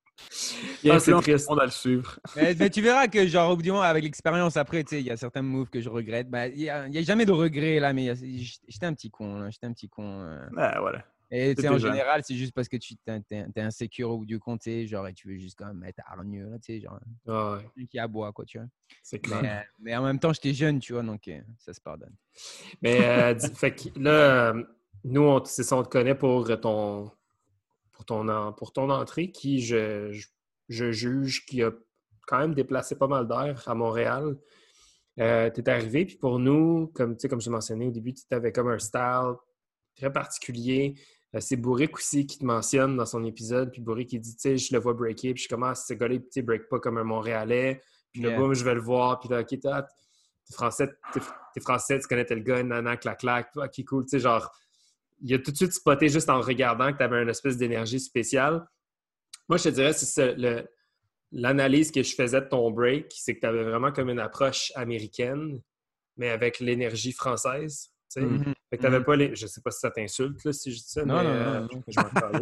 Il ah, c'est triste. On a le suivre. mais, tu verras que, genre, au bout du moment, avec l'expérience après, tu sais, il y a certains moves que je regrette. Ben, il n'y a, a, jamais de regret, là, mais j'étais un petit con, J'étais un petit con. Euh... Ah, voilà. Et en général, c'est juste parce que tu es, insécure au bout du compte, genre, et tu veux juste quand même être hargneux, tu sais, genre, oh, qui aboie, quoi, tu vois. C'est clair. Mais, mais, en même temps, j'étais jeune, tu vois, donc euh, ça se pardonne. Mais, euh, fait que là, nous, c'est ça, on te connaît pour ton, pour ton, pour ton entrée, qui, je, je, juge, qui a quand même déplacé pas mal d'air à Montréal. Euh, tu es arrivé, puis pour nous, comme, comme je mentionné au début, tu avais comme un style très particulier. Euh, c'est Bourric aussi qui te mentionne dans son épisode. Puis Bourric qui dit, tu sais, je le vois breaker. Puis je commence, ce gars-là, tu break pas comme un Montréalais. Puis là, boum, je vais le voir. Puis là, OK, t'es français, t'es français, tu connais tel gars, nana, clac, clac. OK, cool. Tu sais, genre, il a tout de suite spoté juste en regardant que tu avais une espèce d'énergie spéciale. Moi, je te dirais, c'est l'analyse que je faisais de ton break, c'est que tu avais vraiment comme une approche américaine, mais avec l'énergie française. Fait que t'avais mm-hmm. pas les. Je sais pas si ça t'insulte si je dis ça, non, mais non, non, euh, non. je m'en (laughs) parle.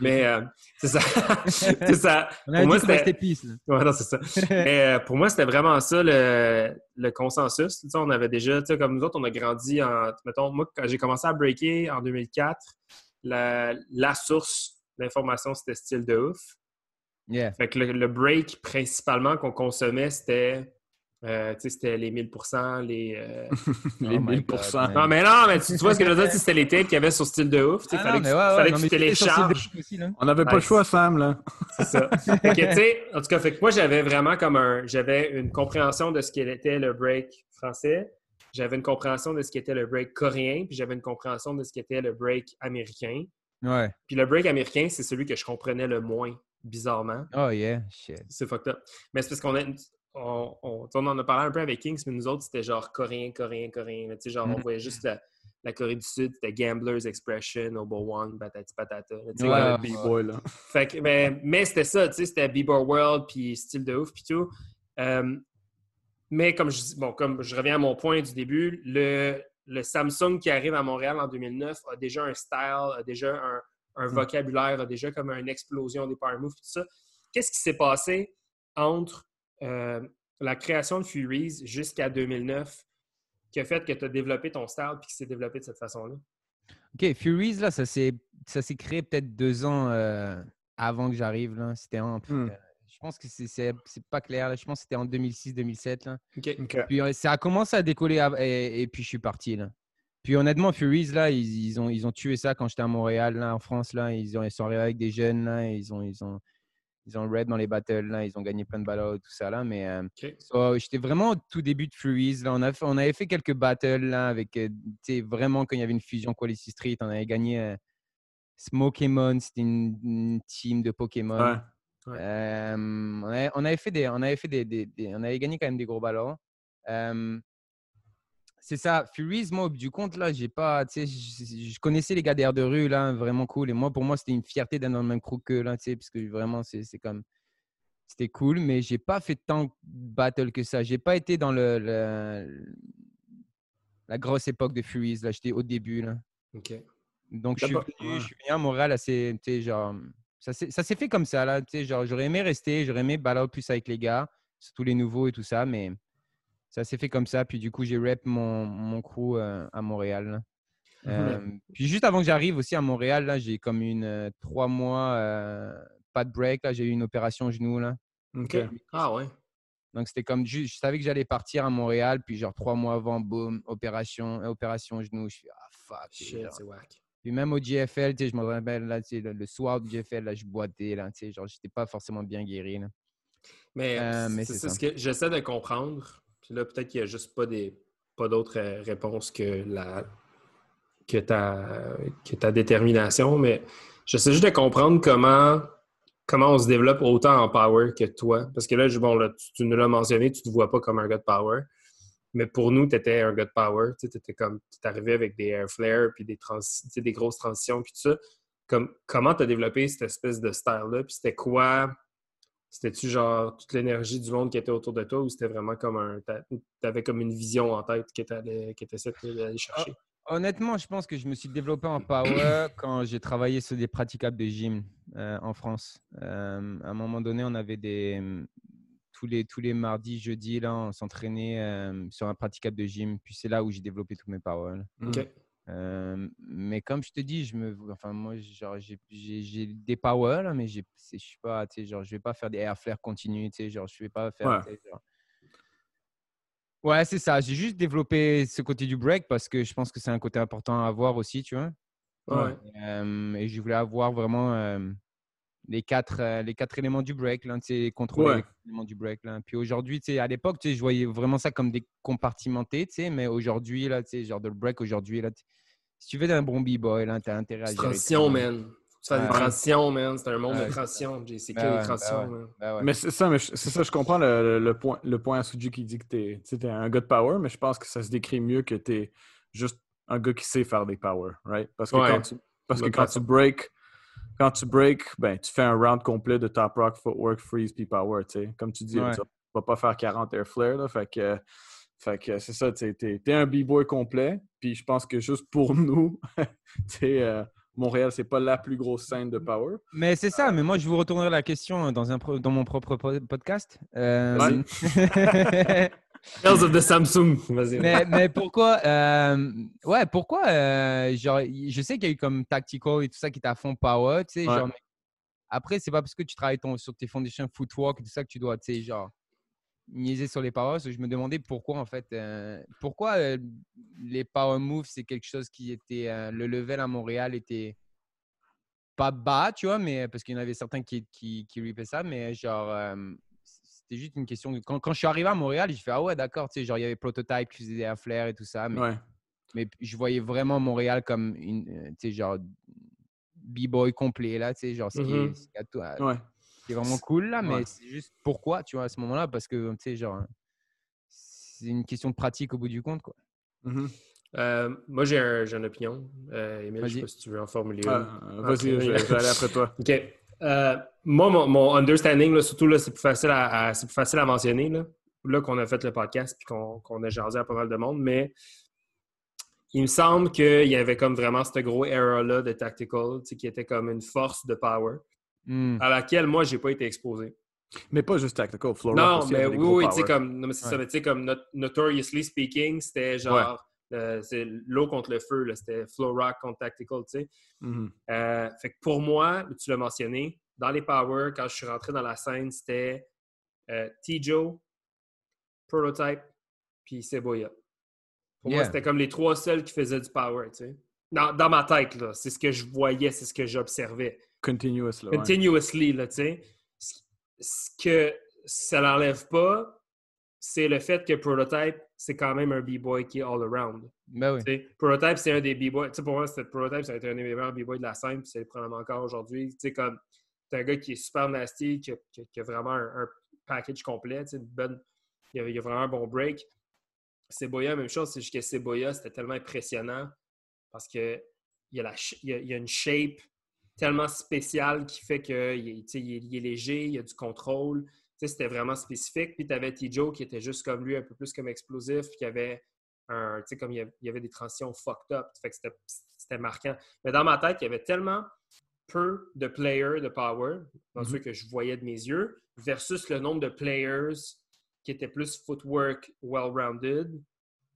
mais euh, c'est ça. (laughs) (laughs) c'est ça. pour moi, c'était. Ouais, non, c'est ça. mais euh, pour moi, c'était vraiment ça le, le consensus. on avait déjà, tu comme nous autres, on a grandi en. Mettons, moi, quand j'ai commencé à breaker en 2004, la, la source d'information, c'était style de ouf. Yeah. Fait que le, le break principalement qu'on consommait, c'était euh, c'était les 1000 les. Euh... (laughs) les 1000% Non, mais non, mais tu, vois ce que je veux dire, c'était les tapes qu'il y avait sur style de ouf. Il ah fallait, que, fallait que tu télécharges. On n'avait pas le choix, Sam, là. C'est ça. (laughs) fait en tout cas, fait moi, j'avais vraiment comme un. J'avais une compréhension de ce qu'était le break français. J'avais une compréhension de ce qu'était le break coréen, puis j'avais une compréhension de ce qu'était le break américain. Ouais. Puis le break américain, c'est celui que je comprenais le moins bizarrement. Oh yeah, shit. C'est fucked up. Mais c'est parce qu'on a, on, on, en a parlé un peu avec Kings, mais nous autres, c'était genre coréen, coréen, coréen. Genre, on mm. voyait juste la, la Corée du Sud, c'était Gambler's Expression, Obo One, Batati Patata. Ouais, B-Boy, là. Fait que, mais, mais c'était ça, tu sais, c'était B-Boy World, puis style de ouf, puis tout. Euh, mais comme je, bon, comme je reviens à mon point du début, le, le Samsung qui arrive à Montréal en 2009 a déjà un style, a déjà un, un mm. vocabulaire, a déjà comme une explosion des power moves, tout ça. Qu'est-ce qui s'est passé entre euh, la création de Furies jusqu'à 2009 qui a fait que tu as développé ton style et qui s'est développé de cette façon-là? OK, Furies, là, ça s'est créé peut-être deux ans euh, avant que j'arrive. C'était peu. Hmm. Euh, je pense que c'est pas clair. Là. Je pense que c'était en 2006-2007. Puis ça a commencé à décoller et, puis je suis parti. Là. Puis honnêtement, Furies, là, ils, ont, ils ont tué ça quand j'étais à Montréal, là, en France. Là. Ils, ont, ils sont arrivés avec des jeunes. Là, ils, ont, ils, ont, ils ont red dans les battles, là, ils ont gagné plein de battles, tout ça là. Mais euh, j'étais vraiment au tout début de. Là, on, a on avait fait quelques battles là, avec euh, vraiment quand il y avait une fusion Quality Street, on avait gagné euh, Smokemon, c'était une, team de Pokémon. Euh, on, avait, fait des, on avait fait des, des, on avait gagné quand même des gros ballons c'est ça. Furies, moi, du compte, là, j'ai pas, tu sais, je, connaissais les gars d'air de rue, là, vraiment cool. Et moi, pour moi, c'était une fierté d'être dans le même crew que là, tu sais, parce que vraiment, c'est comme, c'était cool, mais j'ai pas fait tant de battle que ça. J'ai pas été dans le, la grosse époque de Furies, là. J'étais au début, là. OK. Donc, je suis, venu, je suis venu à Montréal assez, tu sais, genre, ça s'est fait comme ça, là, tu sais, genre, j'aurais aimé rester, j'aurais aimé battle plus avec les gars, surtout les nouveaux et tout ça, mais ça s'est fait comme ça. Puis du coup, j'ai rep mon, mon crew euh, à Montréal. Euh, puis juste avant que j'arrive aussi à Montréal, là, j'ai comme une euh, trois mois, pas de break. Là, j'ai eu une opération genou. Là. OK. Ah ouais. Donc c'était comme, je, je savais que j'allais partir à Montréal, puis genre trois mois avant, boum, opération, opération genou. Je suis ah fuck. Shit, c'est whack. Puis même au GFL, tu sais, je me rappelle, là, tu sais, le, soir du GFL, là, je boitais, là, tu sais, genre, j'étais pas forcément bien guéri, là. Mais, mais c'est ce que j'essaie de comprendre. Puis là, peut-être qu'il n'y a juste pas des pas d'autres euh, réponses que la que ta, que ta détermination, mais j'essaie juste de comprendre comment comment on se développe autant en power que toi. Parce que là, tu, nous l'as mentionné, tu ne te vois pas comme un gars de power. Mais pour nous, tu étais un gars de power. Tu étais comme tu arrivé avec des air flares puis des, des grosses transitions puis tout ça. Comme, comment tu as développé cette espèce de style-là? Puis c'était quoi c'était-tu genre toute l'énergie du monde qui était autour de toi ou c'était vraiment comme un. T'avais comme une vision en tête que tu essayais d'aller chercher? Honnêtement, je pense que je me suis développé en power (coughs) quand j'ai travaillé sur des praticables de gym euh, en France. Euh, à un moment donné, on avait des. Tous les, tous les mardis, jeudis, là, on s'entraînait euh, sur un praticable de gym. Puis c'est là où j'ai développé tous mes powers. Mais comme je te dis, je me, enfin moi, genre, j'ai des powers là, mais je suis pas, tu sais, genre, je vais pas faire des air flares continus, tu sais, genre, je vais pas faire. Ouais, ouais c'est ça. J'ai juste développé ce côté du break parce que je pense que c'est un côté important à avoir aussi, tu vois? Ouais. et je voulais avoir vraiment les quatre, les quatre éléments du break, là, tu sais, contrôler les éléments du break. Là. Puis aujourd'hui, à l'époque, tu sais, je voyais vraiment ça comme des compartimentés, tu sais, mais aujourd'hui, là, tu sais, genre de le break aujourd'hui, là, si tu veux un bon b-boy, là, t'as intérêt à gérer. Transition, man. Tu fais des transitions, man. C'est un monde de transition. C'est que les transitions, man. Mais c'est ça, mais c'est ça, je comprends le, le, point, le point à Suji qui dit que t'es es un gars de power, mais je pense que ça se décrit mieux que t'es juste un gars qui sait faire des power, right? Parce que quand tu, parce que quand tu break, quand tu break, ben, tu fais un round complet de top rock, footwork, freeze, puis power. Comme tu dis, tu vas pas faire 40 air flare, là, fait que, fait que c'est ça, tu es, un b-boy complet, puis je pense que juste pour (laughs) nous, tu sais, euh, Montréal, c'est pas la plus grosse scène de power. Mais c'est ça, mais moi, je vous retournerai la question dans, un, dans mon propre podcast. Euh... (laughs) (laughs) Tales of the Samsung. Mais, mais, pourquoi euh, Ouais, pourquoi euh, genre, Je sais qu'il y a eu comme Tactical et tout ça qui t'a fond power, tu sais. Genre, après, c'est pas parce que tu travailles ton, sur tes fondations footwork et tout ça que tu dois, tu sais, genre, miser sur les power. Je me demandais pourquoi, en fait. Euh, pourquoi les power moves, c'est quelque chose qui était. le level à Montréal était pas bas, tu vois, mais parce qu'il y en avait certains qui, qui, qui ça, mais genre, c'était juste une question. Quand, quand, je suis arrivé à Montréal, je fais Ah ouais, d'accord, tu sais, genre, il y avait Prototype qui faisait des flair et tout ça. Mais, mais je voyais vraiment Montréal comme une, euh, tu sais, genre, b-boy complet, là, tu sais, genre, ce qui est, mm-hmm. ouais. qui est vraiment cool là, mais c'est juste pourquoi, tu vois, à ce moment-là, parce que, tu sais, genre, c'est une question de pratique au bout du compte, quoi. Mm-hmm. Euh, moi, j'ai un, une opinion. Euh, Emile, je sais pas si tu veux en formuler ah, Vas-y, je, vais aller après toi. (laughs) OK. Euh, moi, mon, understanding, là, surtout, là, c'est plus, facile à, plus facile à mentionner. Là, là qu'on a fait le podcast et qu'on a jasé à pas mal de monde, mais il me semble qu'il y avait comme vraiment ce gros era-là de tactical, qui était comme une force de power, hmm. à laquelle moi, j'ai pas été exposé. Mais pas juste tactical, Flow Non, mais oui, oui, tu sais, comme, c'est comme Notoriously Speaking, c'était genre euh, c'est l'eau contre le feu, c'était Flow Rock contre Tactical, tu sais. Mm-hmm. Euh, fait que pour moi, tu l'as mentionné, dans les Power, quand je suis rentré dans la scène, c'était euh, T-Joe, Prototype, puis Seboya. Pour moi, c'était comme les trois seuls qui faisaient du Power, tu sais. Dans, ma tête, là, c'est ce que je voyais, c'est ce que j'observais. Continuously. Continuously, là, tu sais. Ce que ça n'enlève pas, c'est le fait que Prototype, c'est quand même un B-boy qui est all around. Ben oui. Prototype, c'est un des B-boys. Pour moi, Prototype, ça a été un des meilleurs B-boys de la scène, puis c'est probablement encore aujourd'hui. comme c'est un gars qui est super nasty, qui a, vraiment un, package complet, une bonne, il, a, a, vraiment un bon break. Seboya, même chose, c'est juste que Seboya, c'était tellement impressionnant parce que il a, la, il a, une shape tellement spéciale qui fait qu'il est, il est léger, il a du contrôle c'était vraiment spécifique. Puis tu avais T-Joe qui était juste comme lui, un peu plus comme explosif, puis qui avait un, tu sais, comme il y avait des transitions fucked up. Fait que c'était marquant. Mais dans ma tête, il y avait tellement peu de players de power, dans mm-hmm. ceux que je voyais de mes yeux, versus le nombre de players qui étaient plus footwork well-rounded,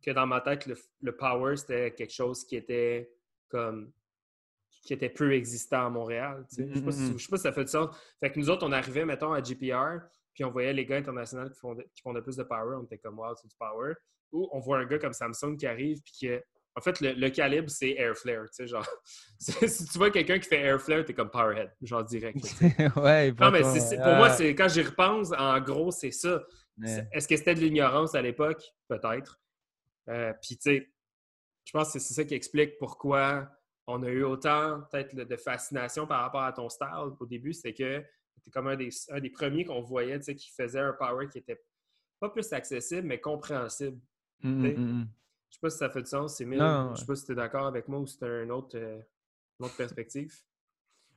que dans ma tête, le, power, c'était quelque chose qui était comme qui était peu existant à Montréal. Je ne sais, pas si mm-hmm. ça fait du sens. Fait que nous autres, on arrivait, mettons, à GPR, puis on voyait les gars internationaux qui font, qui font de plus de power, on était comme wow, c'est du power. Ou on voit un gars comme Samsung qui arrive, puis que, en fait, le, calibre, c'est air flare. Tu sais, genre, (laughs) si tu vois quelqu'un qui fait air flare, t'es comme powerhead, genre direct. (laughs) ouais, non, mais pour moi, c'est quand j'y repense, en gros, c'est ça. Est-ce que c'était de l'ignorance à l'époque? Peut-être. Euh, puis, tu sais, je pense que c'est ça qui explique pourquoi on a eu autant, peut-être, de fascination par rapport à ton style au début. C'est que c'était comme un des, un des premiers qu'on voyait qui faisait un power qui était pas plus accessible, mais compréhensible. Je ne mmh, mmh. Je sais pas si ça fait du sens, c'est Je sais pas si tu es d'accord avec moi ou si tu as une autre, euh, autre perspective.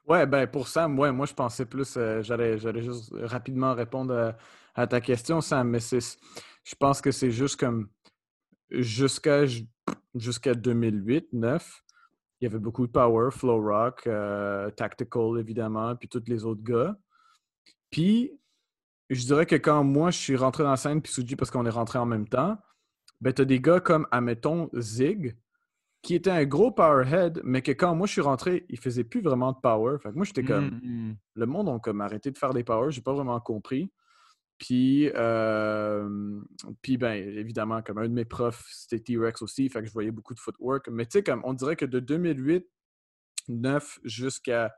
Ouais, ben pour Sam, ouais, moi je pensais plus, euh, j'allais, juste rapidement répondre à, ta question, Sam, mais je pense que c'est juste comme jusqu'à jusqu'à 2008-9, il y avait beaucoup de power, flow rock, euh, tactical évidemment, puis tous les autres gars. Puis, je dirais que quand moi, je suis rentré dans la scène, puis Suji, parce qu'on est rentré en même temps, ben, tu as des gars comme, admettons, Zig, qui était un gros powerhead, mais que quand moi, je suis rentré, il faisait plus vraiment de power. Fait que moi, j'étais comme, mmh, mmh. le monde a comme arrêté de faire des powers, j'ai pas vraiment compris. Puis, euh, puis ben, évidemment, comme un de mes profs, c'était T-Rex aussi, fait que je voyais beaucoup de footwork. Mais tu sais, comme on dirait que de 2008, 9 jusqu'à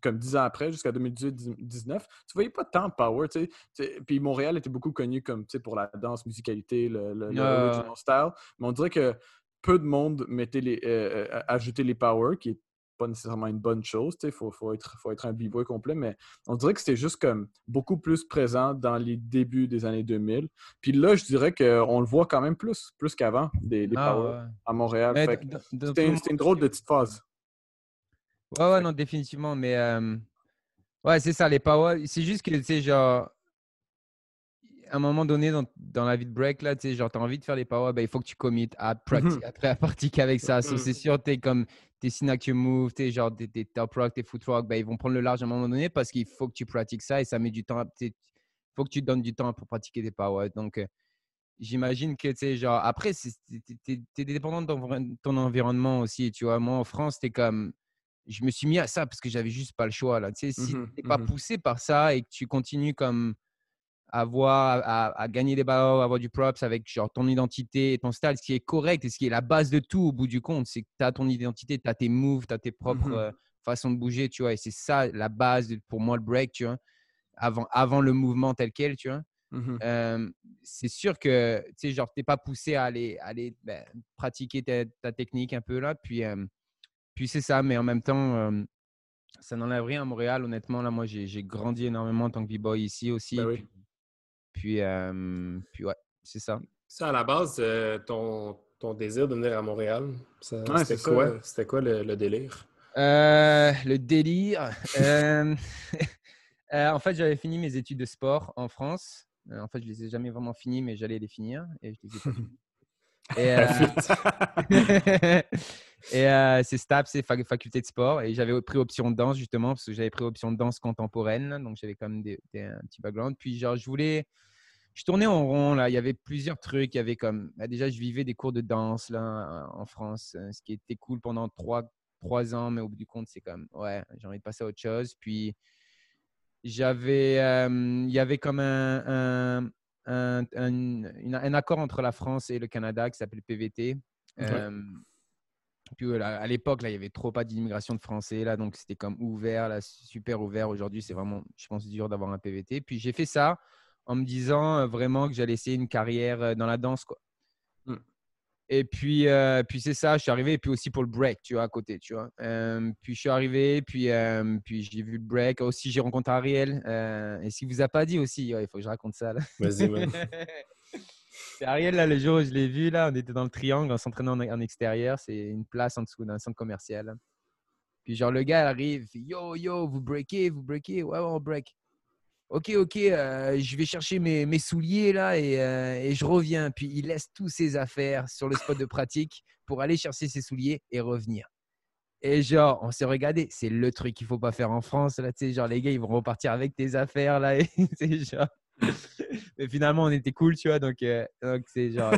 comme dix ans après, jusqu'à 2018-19, tu voyais pas tant de power, tu sais. Puis Montréal était beaucoup connu comme, pour la danse, musicalité, le, le, original style. Mais on dirait que peu de monde mettait les, euh, euh, ajoutait les power, qui est pas nécessairement une bonne chose, sais. Faut, faut, être, faut être un b-boy complet, mais on dirait que c'était juste comme beaucoup plus présent dans les débuts des années 2000. Puis là, je dirais qu'on le voit quand même plus, plus qu'avant, des, ah, power à Montréal. C'était une drôle de petite phase. Ouais, ouais, non, définitivement. Mais ouais, c'est ça, les power. C'est juste que, tu sais, genre, à un moment donné dans, dans la vie de break, là, tu sais, genre, tu as envie de faire les power, ben, il faut que tu commites à, mmh à pratiquer avec ça. c'est mmh. sûr, tu es comme tes signature moves, tes, genre, tes, tes top rock, tes foot rock, ben, ils vont prendre le large à un moment donné parce qu'il faut que tu pratiques ça et ça met du temps. Il faut que tu donnes du temps pour pratiquer des power. Donc, j'imagine que, tu sais, genre, après, tu es, dépendant de ton, environnement aussi. Tu vois, moi, en France, tu es comme je me suis mis à ça parce que j'avais juste pas le choix. Là. Tu sais, si mmh tu n'es pas mmh poussé par ça et que tu continues comme à, voir, à, gagner des balles, à avoir du props avec genre ton identité et ton style, ce qui est correct et ce qui est la base de tout au bout du compte, c'est que tu as ton identité, tu as tes moves, tu as tes mmh propres façons de bouger, tu vois. Et c'est ça la base pour moi, le break, tu vois, avant, avant le mouvement tel quel, tu vois. c'est sûr que tu sais, genre, tu n'es pas poussé à aller, aller ben, pratiquer ta, ta, technique un peu là. Puis, puis c'est ça, mais en même temps, ça n'enlève rien à Montréal, honnêtement. Là, moi, j'ai grandi énormément en tant que b-boy ici aussi. Ben oui. Puis, euh, puis, ouais, c'est ça. Ça, à la base, euh, ton, ton désir de venir à Montréal, c'était quoi, quoi le, délire? Euh, le délire. (laughs) en fait, j'avais fini mes études de sport en France. en fait, je les ai jamais vraiment finies, mais j'allais les finir et je les ai pas (laughs) Et, (laughs) et euh, c'est STAP, c'est faculté de sport. Et j'avais pris option de danse justement parce que j'avais pris option de danse contemporaine. Donc j'avais quand même des, un petit background. Puis genre, je voulais. Je tournais en rond là. Il y avait plusieurs trucs. Il y avait comme. Bah, déjà, je vivais des cours de danse là en France, euh, ce qui était cool pendant trois, trois ans. Mais au bout du compte, c'est comme. Ouais, j'ai envie de passer à autre chose. Puis j'avais. Euh, il y avait comme un, un, un, accord entre la France et le Canada qui s'appelle PVT. Puis à l'époque, là, il y avait trop pas d'immigration de Français, là, donc c'était comme ouvert, là, super ouvert. Aujourd'hui, c'est vraiment, je pense, dur d'avoir un PVT. Puis j'ai fait ça en me disant euh, vraiment que j'allais essayer une carrière euh, dans la danse, quoi. Et puis, euh, puis c'est ça, je suis arrivé, et puis aussi pour le break, tu vois, à côté, tu vois. puis je suis arrivé, puis, puis j'ai vu le break. Aussi, j'ai rencontré Ariel. et si vous a pas dit aussi, il faut que je raconte ça. Vas-y, (laughs) C'est Ariel, là, le jour où je l'ai vu, là, on était dans le triangle, on s'entraînait en, extérieur. C'est une place en dessous d'un centre commercial. Puis, genre, le gars arrive, Yo, yo, vous breakez, vous breakez. Ouais, ouais, on break. Ok, ok, euh, je vais chercher mes, souliers, là, et, euh, et, je reviens. Puis, il laisse tous ses affaires sur le spot de pratique pour aller chercher ses souliers et revenir. Et genre, on s'est regardé, c'est le truc qu'il faut pas faire en France. Là, tu sais, genre, les gars, ils vont repartir avec tes affaires, là. (laughs) Et c'est genre, (laughs) mais finalement, on était cool, tu vois. Donc, euh, c'est genre,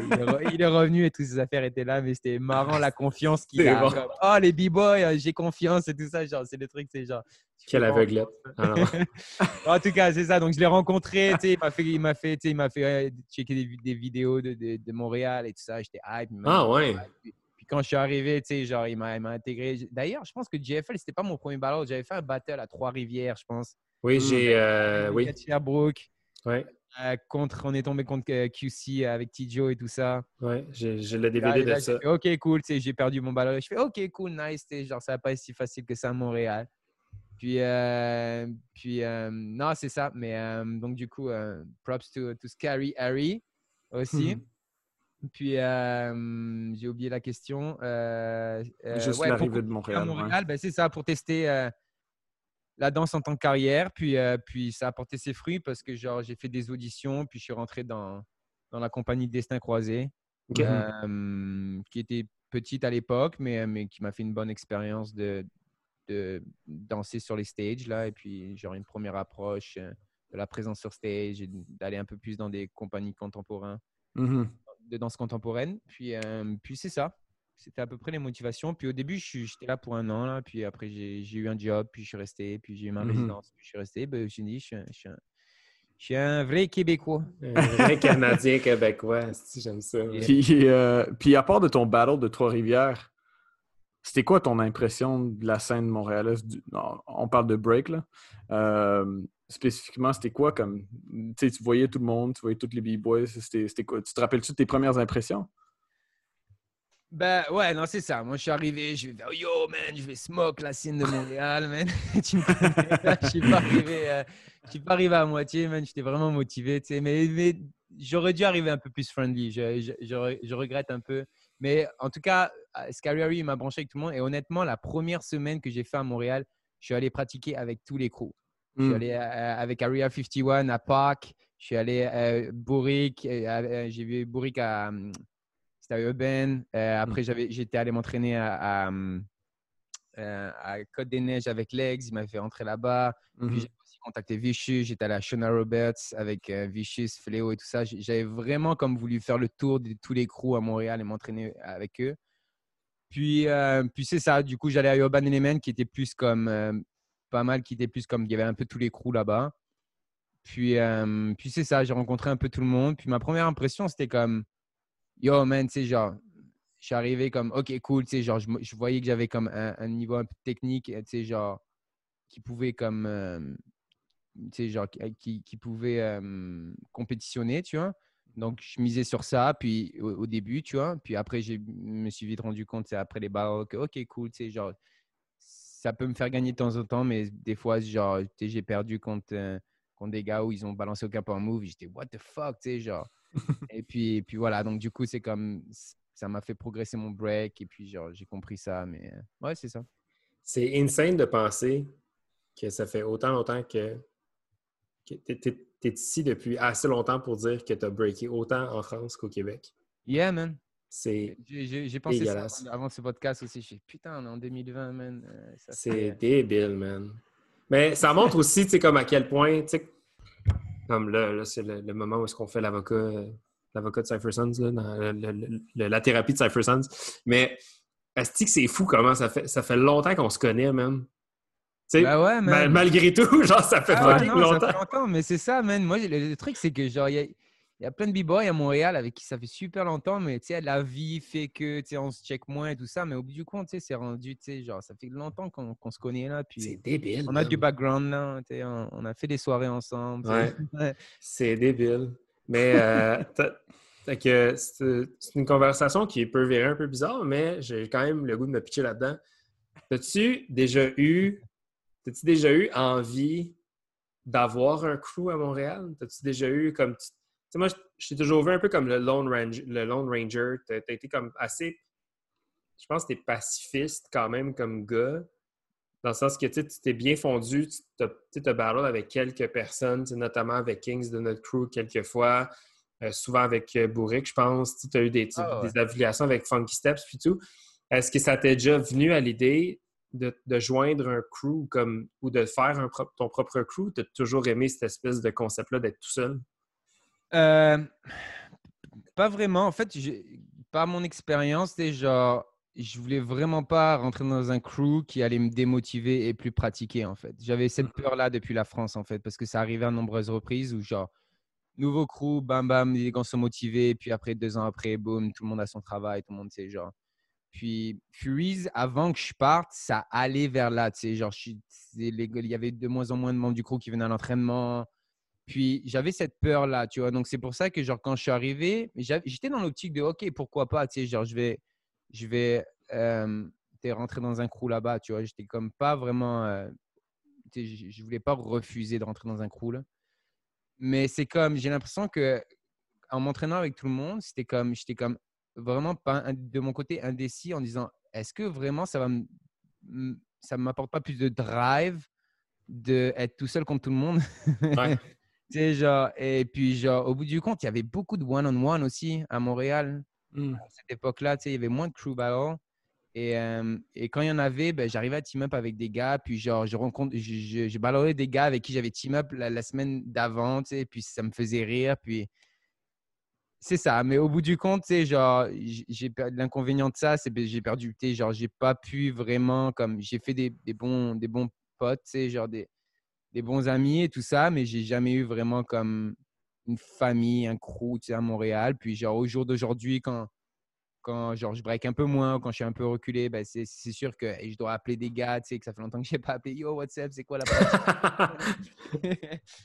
il est, revenu et toutes ses affaires étaient là, mais c'était marrant la confiance qu'il a. oh, les b-boys, euh, j'ai confiance et tout ça. Genre, c'est le truc, c'est genre. Quel aveuglette. (laughs) Ah en tout cas, c'est ça. Donc, je l'ai rencontré. Il m'a fait, il m'a fait, il m'a fait checker des, des vidéos de, de, Montréal et tout ça. J'étais hype. Ah ouais. Puis, quand je suis arrivé, tu sais, genre, il m'a intégré. D'ailleurs, je pense que JFL, c'était pas mon premier battle. J'avais fait un battle à Trois-Rivières, je pense. Oui, j'ai. Euh, oui. Sherbrooke. Ouais. Euh, contre, on est tombé contre euh, QC avec Tijo et tout ça. Ouais, j'ai le DVD de ça. ok, cool, j'ai perdu mon ballon. Je fais ok, cool, nice. Genre, ça va pas être si facile que ça à Montréal. Puis, euh, puis non, c'est ça. Mais donc, du coup, props to, to Scary Harry aussi. Puis, j'ai oublié la question. Juste ouais, l'arrivée de Montréal. Montréal ben, c'est ça, pour tester la danse en tant que carrière. Puis, euh, puis ça a porté ses fruits parce que genre, j'ai fait des auditions, puis je suis rentré dans, dans la compagnie Destin Croisé, euh, qui était petite à l'époque, mais, mais qui m'a fait une bonne expérience de, de danser sur les stages. Là, et puis, genre, une première approche euh, de la présence sur stage et d'aller un peu plus dans des compagnies contemporaines, mmh de danse contemporaine. Puis, puis c'est ça c'était à peu près les motivations. Puis au début, j'étais là pour un an, là, puis après, j'ai eu un job, puis je suis resté, puis j'ai eu ma mmh résidence, puis je suis resté. Ben, je me dit, je suis, un, je suis un vrai Québécois. Un vrai Canadien québécois, j'aime ça. Puis, euh, puis, à part de ton battle de Trois-Rivières, c'était quoi ton impression de la scène montréalaise? On parle de break, là. Euh, spécifiquement, c'était quoi comme. Tu voyais tout le monde, tu voyais tous les b-boys. C'était quoi? Tu te rappelles-tu de tes premières impressions? Ben ouais, non, c'est ça. Moi, je suis arrivé, je vais faire Yo, man, je vais smoke la scène de Montréal, man. (laughs) tu me connais, je suis pas arrivé, euh, je suis pas arrivé à moitié, man. J'étais vraiment motivé, tu sais. Mais, mais j'aurais dû arriver un peu plus friendly. Je, je, je, regrette un peu. Mais en tout cas, euh, Scary Harry m'a branché avec tout le monde. Et honnêtement, la première semaine que j'ai fait à Montréal, je suis allé pratiquer avec tous les crews. Je suis allé euh, avec Area 51 à Park. Je suis allé à Bourrique. J'ai vu Bourrique à c'était à Urban. Euh, après, j'étais allé m'entraîner à, euh, à, Côte des Neiges avec Legs. Il m'a fait rentrer là-bas. Puis mmh j'ai aussi contacté Vicious. J'étais allé à Shona Roberts avec euh, Vicious, Fléau et tout ça. J'avais vraiment comme voulu faire le tour de tous les crews à Montréal et m'entraîner avec eux. Puis, puis c'est ça. Du coup, j'allais à Urban Element qui était plus comme pas mal, qui était plus comme il y avait un peu tous les crews là-bas. Puis, puis c'est ça. J'ai rencontré un peu tout le monde. Puis ma première impression, c'était comme yo, man, tu sais, genre, je suis arrivé comme, ok, cool, tu sais, genre, je, voyais que j'avais comme un, niveau un peu technique, tu sais, genre, qui pouvait comme, euh, tu sais, genre, qui, pouvait euh, compétitionner, tu vois. Donc, je misais sur ça, puis au, début, tu vois. Puis après, je me suis vite rendu compte, c'est après les que, ok, cool, tu sais, genre, ça peut me faire gagner de temps en temps, mais des fois, genre, j'ai perdu contre, euh, contre des gars où ils ont balancé aucun point move. J'étais, what the fuck, tu sais, genre. Et, puis, et puis voilà, donc du coup, c'est comme, ça m'a fait progresser mon break, et puis, genre, j'ai compris ça, mais euh, ouais, c'est ça. C'est insane de penser que ça fait autant longtemps que, que tu es, ici depuis assez longtemps pour dire que tu as breaké autant en France qu'au Québec. Yeah, man. C'est J'ai pensé ça avant ce podcast aussi. Je putain, on est en 2020, man. Euh, c'est débile, man. Mais ça montre aussi, tu sais, comme à quel point, tu sais, comme là, là c'est le, moment où est-ce qu'on fait l'avocat l'avocat de Cypher Sons, là, dans la thérapie de Cypher Sons. Mais que c'est fou comment ça fait, ça fait longtemps qu'on se connaît, man. Bah ouais, man. malgré tout, (laughs) genre, ça fait, ah longtemps. Ça fait longtemps. Mais c'est ça, man. Moi, le, truc, c'est que, genre, il y a plein de b-boys à Montréal avec qui ça fait super longtemps, mais tu sais, la vie fait que tu sais, on se check moins et tout ça. Mais au bout du compte, tu sais, c'est rendu, tu sais, genre, ça fait longtemps qu'on se connaît là. Puis c'est débile. On a du background là, tu sais, on, a fait des soirées ensemble. (laughs) Ouais. c'est débile. Mais euh, (laughs) c'est une conversation qui peut virer un peu bizarre, mais j'ai quand même le goût de me pitcher là-dedans. As-tu déjà eu T'as-tu déjà eu envie d'avoir un crew à Montréal? T'as-tu déjà eu comme. Tu sais, moi, je t'ai toujours vu un peu comme le Lone Ranger. Le Lone Ranger. T'as été comme assez. Je pense que t'es pacifiste quand même comme gars. Dans le sens que tu t'es bien fondu, tu te battu avec quelques personnes, notamment avec Kings de notre crew quelques fois, euh, souvent avec euh, Bourric, je pense. Tu as eu des, ah, des affiliations avec Funky Steps puis tout. Est-ce que ça t'est déjà venu à l'idée de, joindre un crew comme, ou de faire un ton propre crew? Tu as toujours aimé cette espèce de concept-là d'être tout seul? Euh, pas vraiment. En fait, par mon expérience, genre, je voulais vraiment pas rentrer dans un crew qui allait me démotiver et plus pratiquer, en fait. J'avais cette mmh. peur-là depuis la France, en fait, parce que ça arrivait à nombreuses reprises où, genre, nouveau crew, bam, bam, les gens sont motivés, puis après, deux ans après, boum, tout le monde a son travail, tout le monde sait, genre, puis Furies, avant que je parte, ça allait vers là. Tu sais, genre, il y avait de moins en moins de membres du crew qui venaient à l'entraînement. Puis j'avais cette peur-là, tu vois? Donc c'est pour ça que, genre, quand je suis arrivé, j'étais dans l'optique de, OK, pourquoi pas, tu sais, genre, je vais, je vais euh, rentrer dans un crew là-bas, tu vois? J'étais comme pas vraiment, euh, je, je voulais pas refuser de rentrer dans un crew là. Mais c'est comme, j'ai l'impression que en m'entraînant avec tout le monde, c'était comme, j'étais comme, vraiment pas de mon côté indécis en disant est-ce que vraiment ça va ça m'apporte pas plus de drive d'être tout seul contre tout le monde? (laughs) genre, et puis, genre, au bout du compte, il y avait beaucoup de one-on-one aussi à Montréal. Mmh. À cette époque-là, il y avait moins de crew battle. Et, et, quand il y en avait, ben, j'arrivais à team up avec des gars. Puis, genre, je rencontre, j'ai des gars avec qui j'avais team up la, la semaine d'avant. Et puis, ça me faisait rire. Puis, c'est ça, mais au bout du compte, c'est genre, j'ai l'inconvénient de ça, c'est que j'ai perdu, tu genre, j'ai pas pu vraiment, comme, j'ai fait des, bons, des bons potes, tu genre des, des bons amis et tout ça, mais j'ai jamais eu vraiment comme une famille, un crew, tu sais, à Montréal. Puis, genre, au jour d'aujourd'hui, quand, quand genre, je break un peu moins, quand je suis un peu reculé, ben, c'est sûr que je dois appeler des gars, tu sais, que ça fait longtemps que je n'ai pas appelé. Yo, what's up, c'est quoi la (laughs)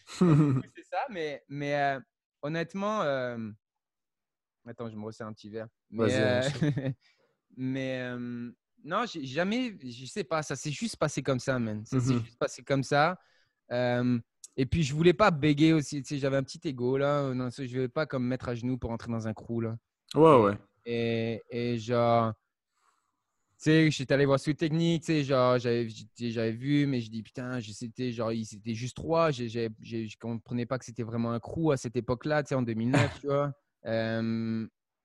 C'est ça, mais, mais euh, honnêtement, euh, Attends, je me resserre un petit verre. Mais, euh, (laughs) mais non, j'ai jamais, je sais pas, ça s'est juste passé comme ça, man. Ça s'est mmh juste passé comme ça. Et puis, je voulais pas bégayer aussi. Tu sais, j'avais un petit ego là. Non, je voulais pas comme mettre à genoux pour entrer dans un crew là. Ouais, ouais. Et, et genre, tu sais, j'étais allé voir Sweet Technique, tu sais, genre, j'avais vu, mais je dis, putain, c'était genre, c'était juste trois. Je ne comprenais pas que c'était vraiment un crew à cette époque-là, tu sais, en 2009, tu vois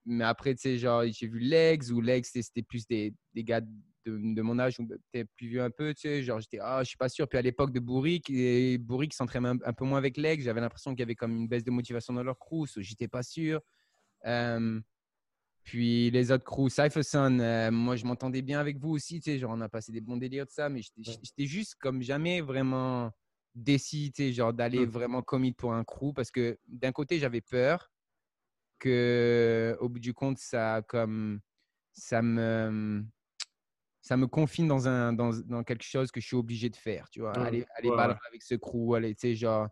mais après, tu sais, genre, j'ai vu Legs, ou Legs, c'était plus des, des gars de, mon âge, ou peut-être plus vieux un peu, tu sais, genre, j'étais, ah, je suis pas sûr. Puis à l'époque de Bourric, et Bourric s'entraînait un, peu moins avec Legs, j'avais l'impression qu'il y avait comme une baisse de motivation dans leur crew, j'étais pas sûr. puis les autres crews, Cypherson, moi je m'entendais bien avec vous aussi, tu sais, genre on a passé des bons délires de ça, mais j'étais juste comme jamais vraiment décidé, genre d'aller mmh. vraiment commit pour un crew parce que d'un côté j'avais peur, que au bout du compte, ça comme ça me ça me confine dans un dans, dans, quelque chose que je suis obligé de faire, tu vois, aller aller avec ce crew, aller, tu sais, genre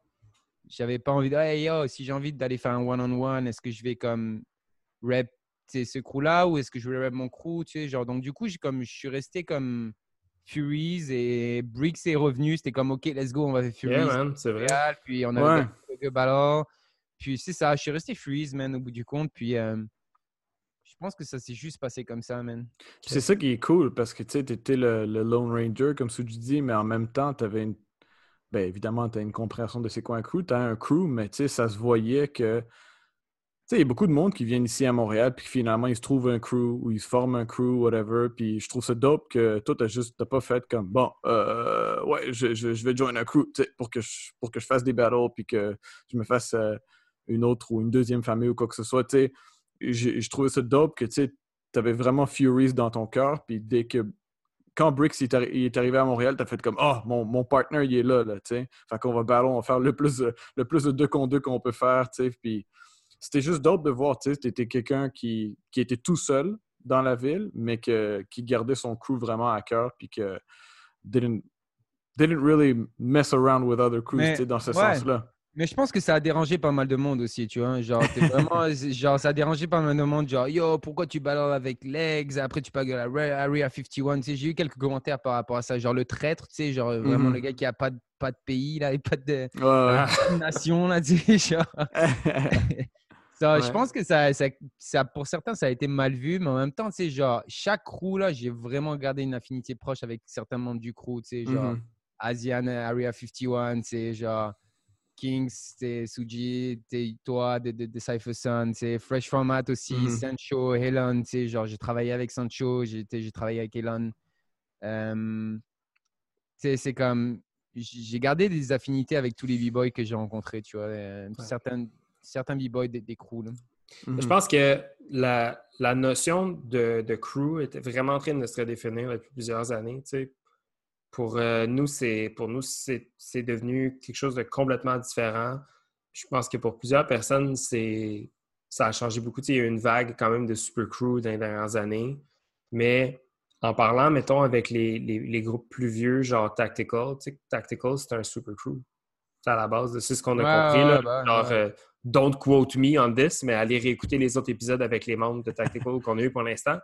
j'avais pas envie de hey yo, si j'ai envie d'aller faire un one on one, est-ce que je vais comme rep ce crew là ou est-ce que je vais rep mon crew, tu sais, genre donc du coup, comme je suis resté comme Furies et Briggs est revenu. C'était comme, OK, let's go, on va faire Furies. Yeah, man, c'est vrai. Puis on a ouais. Ballon. Puis c'est ça, je suis resté Furies, man, au bout du compte. Puis euh, pense que ça s'est juste passé comme ça, man. C'est ça qui est cool parce que tu sais, étais le, le, Lone Ranger, comme Suji dit, mais en même temps, tu avais une. Ben, évidemment, tu as une compréhension de c'est quoi un crew. Tu as un crew, mais tu sais, ça se voyait que il y a beaucoup de monde qui viennent ici à Montréal, puis finalement, ils se trouvent un crew ou ils se forment un crew, whatever. Puis je trouve ça dope que toi, t'as juste, t'as pas fait comme, bon, euh, ouais, je, je, vais join un crew pour que, je, pour que je fasse des battles, puis que je me fasse euh, une autre ou une deuxième famille ou quoi que ce soit. Tu je, je trouvais ça dope que tu avais vraiment Furies dans ton cœur, puis dès que quand Brix est, est, arrivé à Montréal, t'as fait comme oh mon, mon partner il est là, là tu sais. Fait qu'on va battre, on va faire le plus le plus de deux contre deux qu'on peut faire, tu sais. Puis c'était juste d'autre de voir, tu sais, étais quelqu'un qui, qui, était tout seul dans la ville, mais que, qui gardait son crew vraiment à cœur, puis que didn't, didn't really mess around with other crews, tu sais, dans ce sens-là. Mais je pense que ça a dérangé pas mal de monde aussi, tu vois. Genre, (laughs) vraiment, genre ça a dérangé pas mal de monde. Genre, yo, pourquoi tu balances avec Legs Après, tu parles la Area 51. Tu sais, j'ai eu quelques commentaires par rapport à ça. Genre, le traître, tu sais, genre vraiment mm-hmm. le gars qui a pas de, pas de pays, là, et pas de, nation, là, tu sais, genre. (laughs) Je pense que ça, ça, pour certains, ça a été mal vu, mais en même temps, tu sais, genre, chaque crew, là, j'ai vraiment gardé une affinité proche avec certains membres du crew, tu sais, genre, mm-hmm. Asian Area 51, tu sais, genre, Kings, tu Suji, toi, de, de, de Cypher Sun, tu Fresh Format aussi, mm-hmm. Sancho, Helen, tu sais, genre, j'ai travaillé avec Sancho, j'ai travaillé avec Helen. Euh, tu sais, c'est comme, j'ai gardé des affinités avec tous les b-boys que j'ai rencontrés, tu vois. Euh, certaines, certains b-boys des, crews. Je mhm. pense que la, la notion de, de, crew était vraiment en train de se redéfinir depuis plusieurs années. Pour, euh, nous, c'est, pour nous, c'est, devenu quelque chose de complètement différent. Je pense que pour plusieurs personnes, c'est, ça a changé beaucoup. il y a eu une vague quand même de super crew dans les dernières années. Mais en parlant, mettons, avec les, les, les groupes plus vieux, genre Tactical, Tactical, c'est un super crew. C'est à la base, c'est ce qu'on a compris. Là. genre, euh, don't quote me on this, mais allez réécouter les autres épisodes avec les membres de Tactical (laughs) qu'on a eu pour l'instant.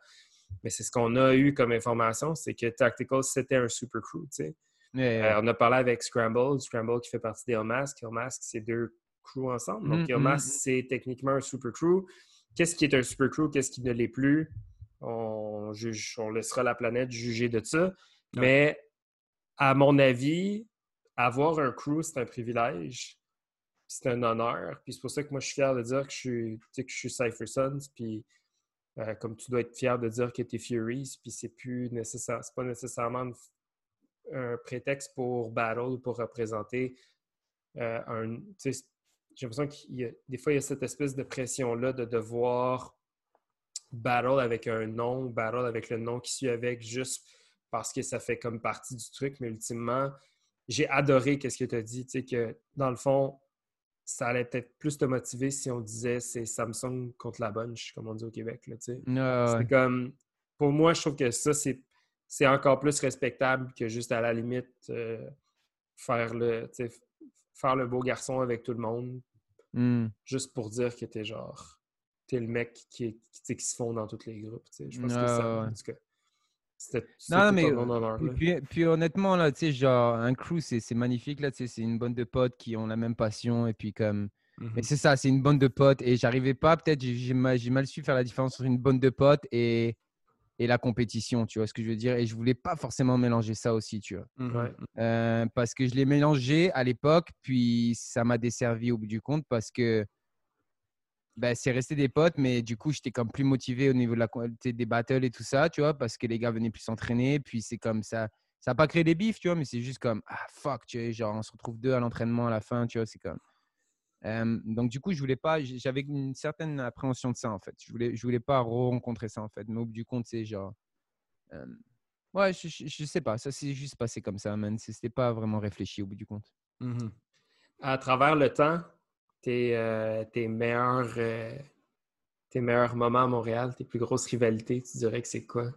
Mais c'est ce qu'on a eu comme information, c'est que Tactical, c'était un super crew. Tu sais. Euh, on a parlé avec Scramble, Scramble qui fait partie des Mask. Mask, c'est deux crews ensemble. Donc, mm Mask, c'est techniquement un super crew. Qu'est-ce qui est un super crew? Qu'est-ce qui ne l'est plus? On, juge, on laissera la planète juger de ça. Mais à mon avis, avoir un crew, c'est un privilège. C'est un honneur. Puis c'est pour ça que moi, je suis fier de dire que je suis, que je suis Cypher Sons. Puis euh, comme tu dois être fier de dire que tu es Furies. Puis c'est plus nécessaire, c'est pas nécessairement un prétexte pour battle ou pour représenter euh, un. J'ai l'impression qu'il des fois, il y a cette espèce de pression-là de devoir battle avec un nom, battle avec le nom qui suit avec, juste parce que ça fait comme partie du truc. Mais ultimement, j'ai adoré ce que tu as dit, tu sais, que dans le fond, ça allait peut-être plus te motiver si on disait c'est Samsung contre la bunch, comme on dit au Québec. Là, tu C'est comme, pour moi, je trouve que ça, c'est encore plus respectable que juste à la limite euh, faire, le, faire le beau garçon avec tout le monde. Hmm. Juste pour dire que t'es genre, t'es le mec qui, qui, qui, se fond dans tous les groupes. Je pense que ça, en tout cas, non, mais puis, puis, honnêtement, là, tu sais, genre, un crew, c'est magnifique, là, tu sais, c'est une bande de potes qui ont la même passion, et puis comme... Mais mmh c'est ça, c'est une bande de potes, et j'arrivais pas, peut-être, j'ai mal, su faire la différence entre une bande de potes et, et la compétition, tu vois ce que je veux dire, et je voulais pas forcément mélanger ça aussi, tu vois? Euh, parce que je l'ai mélangé à l'époque, puis ça m'a desservi au bout du compte, parce que ben, c'est resté des potes, mais du coup, j'étais comme plus motivé au niveau de la qualité des battles et tout ça, tu vois, parce que les gars venaient plus s'entraîner. Puis c'est comme ça. Ça n'a pas créé des bifs, tu vois, mais c'est juste comme, ah fuck, tu vois, genre, on se retrouve deux à l'entraînement à la fin, tu vois, c'est comme. donc, du coup, je voulais pas, j'avais une certaine appréhension de ça, en fait. Je voulais, je voulais pas rencontrer ça, en fait. Mais au bout du compte, c'est genre. ouais, je, je, sais pas, ça s'est juste passé comme ça, man. C'était pas vraiment réfléchi au bout du compte. Mmh à travers le temps, euh, tes, meilleurs, euh, tes meilleurs moments à Montréal, tes plus grosses rivalités, tu dirais que c'est quoi?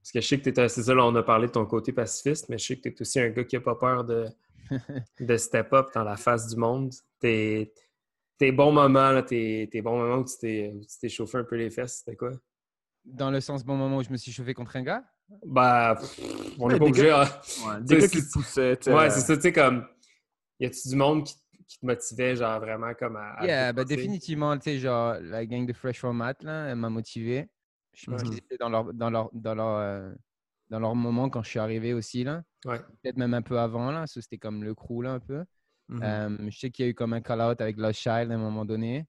Parce que je sais que tu es, c'est ça, là, on a parlé de ton côté pacifiste, mais je sais que tu es aussi un gars qui n'a pas peur de, (laughs) de step up dans la face du monde. Tes, tes bons moments, là, tes, bons moments où tu t'es chauffé un peu les fesses, c'était quoi? Dans le sens bon moment où je me suis chauffé contre un gars? Bah, on est pas obligé. Hein. Ouais, des gars qui te poussaient. Ouais, c'est ça, tu sais, comme. Y a-tu du monde qui, qui, te motivait, genre vraiment comme à. yeah, bah, définitivement, tu sais, genre, la gang de Fresh Format, là, elle m'a motivé. Je pense qu'ils étaient dans leur, dans leur, dans leur, euh, dans leur moment quand je suis arrivé aussi, là. Ouais. Peut-être même un peu avant, là. C'était comme le crew, là, un peu. Euh, je sais qu'il y a eu comme un call-out avec Lost Child à un moment donné.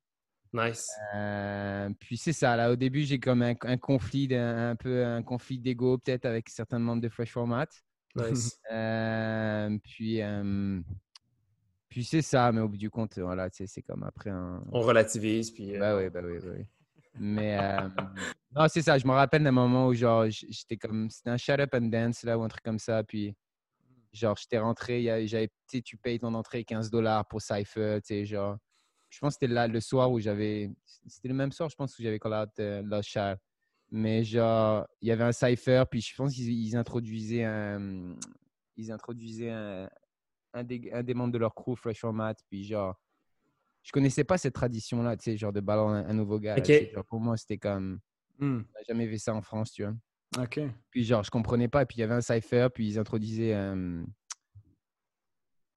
Nice. Euh, puis c'est ça, là, au début, j'ai comme un, un conflit, un, peu un conflit d'ego peut-être avec certains membres de Fresh Format. Nice. (laughs) Euh, puis puis c'est ça, mais au bout du compte, voilà, tu sais, c'est comme après un... On relativise, puis. euh, Bah oui, bah oui, bah oui. Mais euh, non, c'est ça, je me rappelle d'un moment où genre, j'étais comme, c'était un shut up and dance là ou un truc comme ça, puis genre, j'étais rentré, j'avais, tu payes ton entrée 15 dollars pour Cypher, tu sais, genre, je pense que c'était là le soir où j'avais, c'était le même soir, je pense, où j'avais call out euh, Lost Child. Mais genre, il y avait un Cypher, puis je pense qu'ils ils introduisaient un, ils introduisaient un, un, des, un des membres de leur crew, Fresh Format, puis genre, je connaissais pas cette tradition-là, tu sais, genre de ballon un, un nouveau gars. là, Ok. tu sais, genre, pour moi, c'était comme, on n'a jamais vu ça en France, tu vois. OK. Puis genre, je comprenais pas. Puis il y avait un cypher, puis ils introduisaient. euh,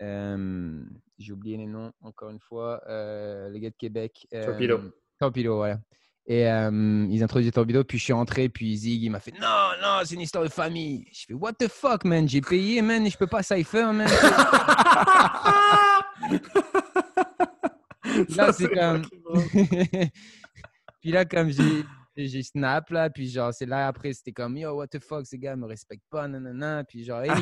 euh, J'ai oublié les noms, encore une fois. euh, les gars de Québec. euh, Torpedo. Torpedo, voilà. Et euh, ils introduisaient Torpedo, puis je suis rentré, puis Zig, il m'a fait Non, non, c'est une histoire de famille. Je fais What the fuck, man? J'ai payé, man, et je peux pas cypher, man. (laughs) Là, c'est comme. (laughs) puis là, comme j'ai. Snap là, puis genre, c'est là après, c'était comme yo, what the fuck, ces gars me respectent pas, nanana. Puis genre, (laughs) hey,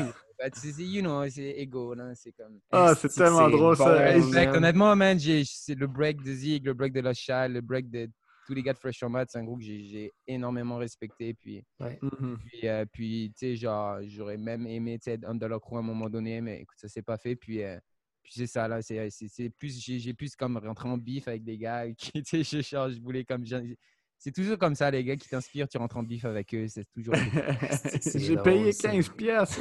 sais, you know, c'est ego, là, c'est comme. Ah, c'est tellement drôle, ça. Honnêtement, man, c'est le break de Zig, le break de Lost Child, le break de tous les gars de Fresh Format, c'est un groupe que j'ai- énormément respecté. Puis, mhm. puis, euh, puis tu sais, genre, j'aurais même aimé tu sais, être under leur crew à un moment donné, mais écoute, ça s'est pas fait. Puis, euh, puis c'est ça, là, c'est c'est- c'est plus, j'ai plus comme rentré en bif avec des gars qui, (laughs) tu sais, je, je voulais comme. C'est toujours comme ça, les gars qui t'inspirent, tu rentres en bif avec eux, c'est toujours. J'ai (laughs) payé ça. 15 pièces.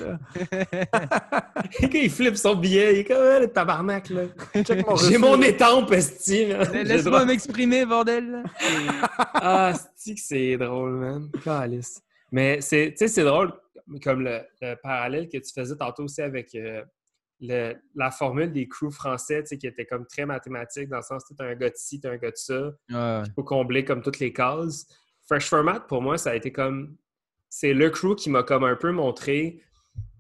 Quand il flippe son billet, il est comme ah, le tabarnak, là. J'ai mon étampe, esti, Laisse-moi droit- m'exprimer, bordel! (laughs) Ah, c'est que c'est drôle, man. Calice. Mais c'est, tu sais, c'est drôle, comme le, le parallèle que tu faisais tantôt aussi avec euh, le- la formule des crews français, qui était comme très mathématique, dans le sens, tu un gars de ci, tu un gars de ça, Ouais, il faut combler comme toutes les cases. Fresh Format, pour moi, ça a été comme. C'est le crew qui m'a comme un peu montré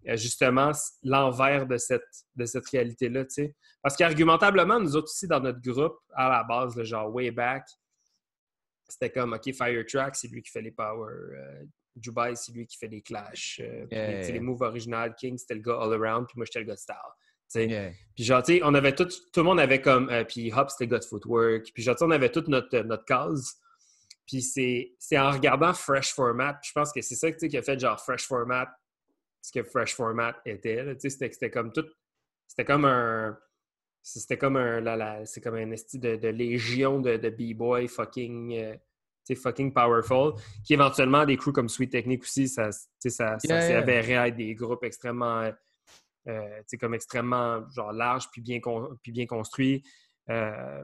euh, justement l'envers de cette, de cette réalité-là. Parce qu'argumentablement, nous autres aussi, dans notre groupe, à la base, le genre way back, c'était comme, OK, Firetrack, c'est lui qui fait les power. Euh, Dubai, c'est lui qui fait les clash. Euh, Yeah, les, yeah. les moves originales. King, c'était le gars all around, puis moi, j'étais le gars de style. yeah. Puis genre, tu sais, on avait tout, tout le monde avait comme, euh, puis Hop, c'était le gars de footwork. Puis genre, tu sais, on avait toute notre, notre case. Puis c'est en regardant Fresh Format, je pense que c'est ça qui a fait genre Fresh Format, ce que Fresh Format était. c'était comme tout, c'était comme un, c'était comme un, la, la- c'est comme un esti de, de légion de, de b-boy fucking, euh, fucking powerful, qui éventuellement des crews comme Sweet Technique aussi, ça, ça, Yeah, s'avérait à être des groupes extrêmement, euh, comme extrêmement genre large puis bien, con- puis bien construits. Euh,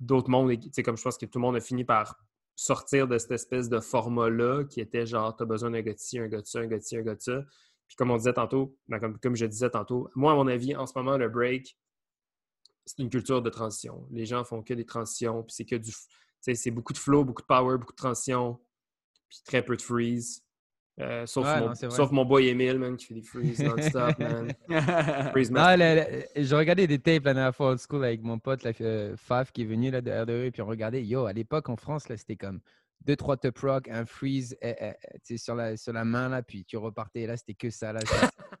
D'autres mondes, comme je pense que tout le monde a fini par sortir de cette espèce de format-là qui était genre, t'as besoin d'un gars de ci, un gars de ça, un gars de ci, un gars de ça. Puis comme on disait tantôt, ben, comme, comme je disais tantôt, moi, à mon avis, en ce moment, le break, c'est une culture de transition. Les gens font que des transitions, puis c'est que du. C'est beaucoup de flow, beaucoup de power, beaucoup de transition, puis très peu de freeze. Euh, sauf, Ouais, mon, non, c'est vrai. sauf mon boy Emile, man, qui fait des freeze non-stop, man. (laughs) Freeze Non, master. le- le- je regardais des tapes la dernière fois old school avec mon pote là, euh, Faf qui est venu là, de RDE, puis on regardait. Yo, à l'époque en France, là, c'était comme deux, trois top rock, un freeze euh, tu sais, sur, la, sur la main, là, puis tu repartais. Là, c'était que ça. Là, C'était- (laughs)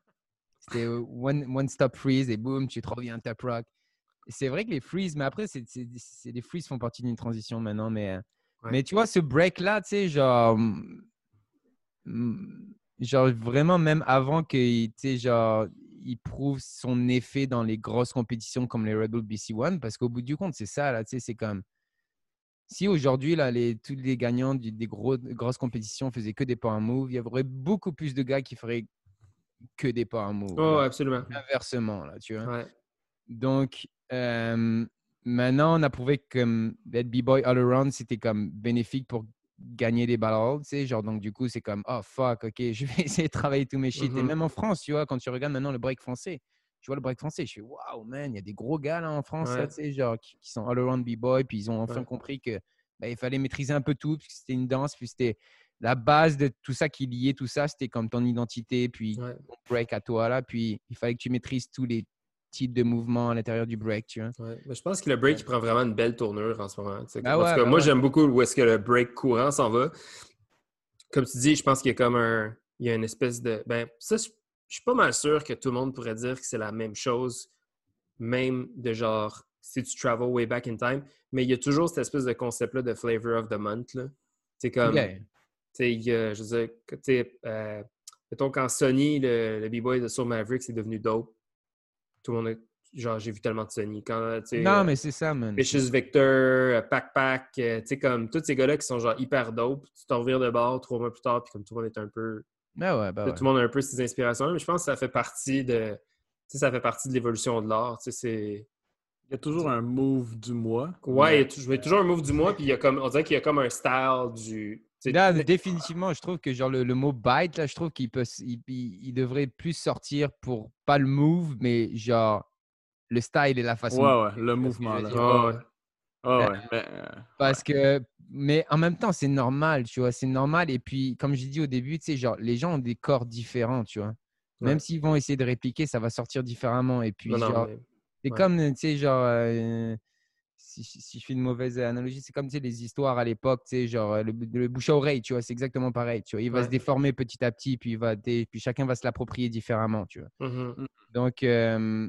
c'était euh, one, one stop freeze et boum, tu te reviens top rock. C'est vrai que les freeze, mais après, c'est, les freeze font partie d'une transition maintenant. Mais, euh, Ouais. mais tu vois, ce break-là, tu sais, genre. mm, Genre, vraiment, même avant qu'il, tu sais, genre, il prouve son effet dans les grosses compétitions comme les Red Bull BC One, parce qu'au bout du compte, c'est ça, là, tu sais, c'est comme. Si aujourd'hui, là, les, tous les gagnants du- des gros, grosses compétitions faisaient que des power moves, il y aurait beaucoup plus de gars qui feraient que des power moves. Oh, là. absolument. Inversement, là, tu vois. Ouais. Donc, euh, maintenant, on a prouvé que comme, être B-boy all around, c'était comme bénéfique pour gagner des balles, tu sais, genre, donc du coup, c'est comme, oh fuck, ok, (laughs) je vais essayer de travailler tous mes shit. Et Mhm. même en France, tu vois, quand tu regardes maintenant le break français, tu vois le break français, je suis, waouh, man, il y a des gros gars là en France, là, tu sais, genre, qui, qui sont all around B-boy, puis ils ont enfin Ouais. compris que bah, il fallait maîtriser un peu tout, que c'était une danse, puis c'était la base de tout ça qui liait tout ça, c'était comme ton identité, puis Ouais. ton break à toi, là, puis il fallait que tu maîtrises tous les de mouvements à l'intérieur du break, tu vois. Ouais. Mais je pense que le break il prend vraiment une belle tournure en ce moment. tu sais. Ah en tout ouais, cas, bah moi, ouais. j'aime beaucoup où est-ce que le break courant s'en va. Comme tu dis, je pense qu'il y a comme un. Il y a une espèce de. Ben, ça, je je suis pas mal sûr que tout le monde pourrait dire que c'est la même chose, même de genre si tu travel way back in time. Mais il y a toujours cette espèce de concept-là de flavor of the month. là. C'est comme. Yeah. Tu sais, il y a- je veux dire, que, tu sais, euh, mettons quand Sony, le, le B-Boy de Soul Maverick, c'est devenu dope. Tout le monde a- Genre, j'ai vu tellement de Sony. Quand, tu sais, Non, euh, mais c'est ça, man. Vicious Victor, euh, Pac Pac, euh, tu sais, comme tous ces gars-là qui sont genre hyper dope. Tu t'en revires de bord trois mois plus tard, puis comme tout le monde est un peu. Ah ouais, bah ouais. Tout le monde a un peu ses inspirations, mais je pense que ça fait partie de. Tu sais, ça fait partie de l'évolution de l'art. Tu sais, c'est. Il y a toujours un move du mois. Ouais, il y a tou- je mets toujours un move du mois, puis il y a comme. On dirait qu'il y a comme un style du. Sais, Là, définitivement, je trouve que genre le, le mot bite, là, je trouve qu'il peut, il, il- il devrait plus sortir pour pas le move, mais genre le style et la façon. Ouais, ouais, le mouvement. Là. Ah ouais. Ben, ouais, mais, euh, Parce que, mais en même temps, c'est normal, tu vois, c'est normal. Et puis, comme j'ai dit au début, tu sais, genre, les gens ont des corps différents, tu vois? Même Ouais. s'ils vont essayer de répliquer, ça va sortir différemment. Et puis, Non, non, genre, mais- c'est ouais. comme, tu sais, genre, euh, si, je fais une mauvaise analogie, c'est comme, tu sais, les histoires à l'époque, tu sais, genre, le, le bouche à oreille, tu vois, c'est exactement pareil, tu vois. Il va Ouais. se déformer petit à petit, puis, il va, dé- puis chacun va se l'approprier différemment, tu vois. Mhm. Donc, euh,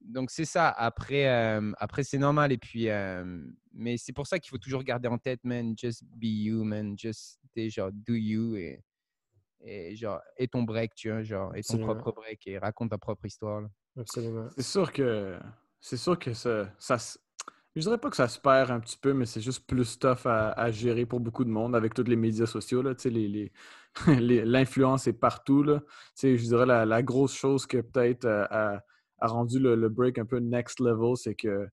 donc c'est ça. Après, euh, après c'est normal. Et puis, euh, mais c'est pour ça qu'il faut toujours garder en tête, man, just be you, man, just, genre, do you et, et genre, et ton break, tu vois, genre, et ton Absolument. propre break et raconte ta propre histoire. là. Absolument. c'est sûr que c'est sûr que ça, ça se- je dirais pas que ça se perd un petit peu, mais c'est juste plus tough à, à gérer pour beaucoup de monde avec tous les médias sociaux. Les, (laughs) les- l'influence est partout. Là. Je dirais la, la grosse chose que peut-être euh, a, a rendu le, le break un peu next level, c'est que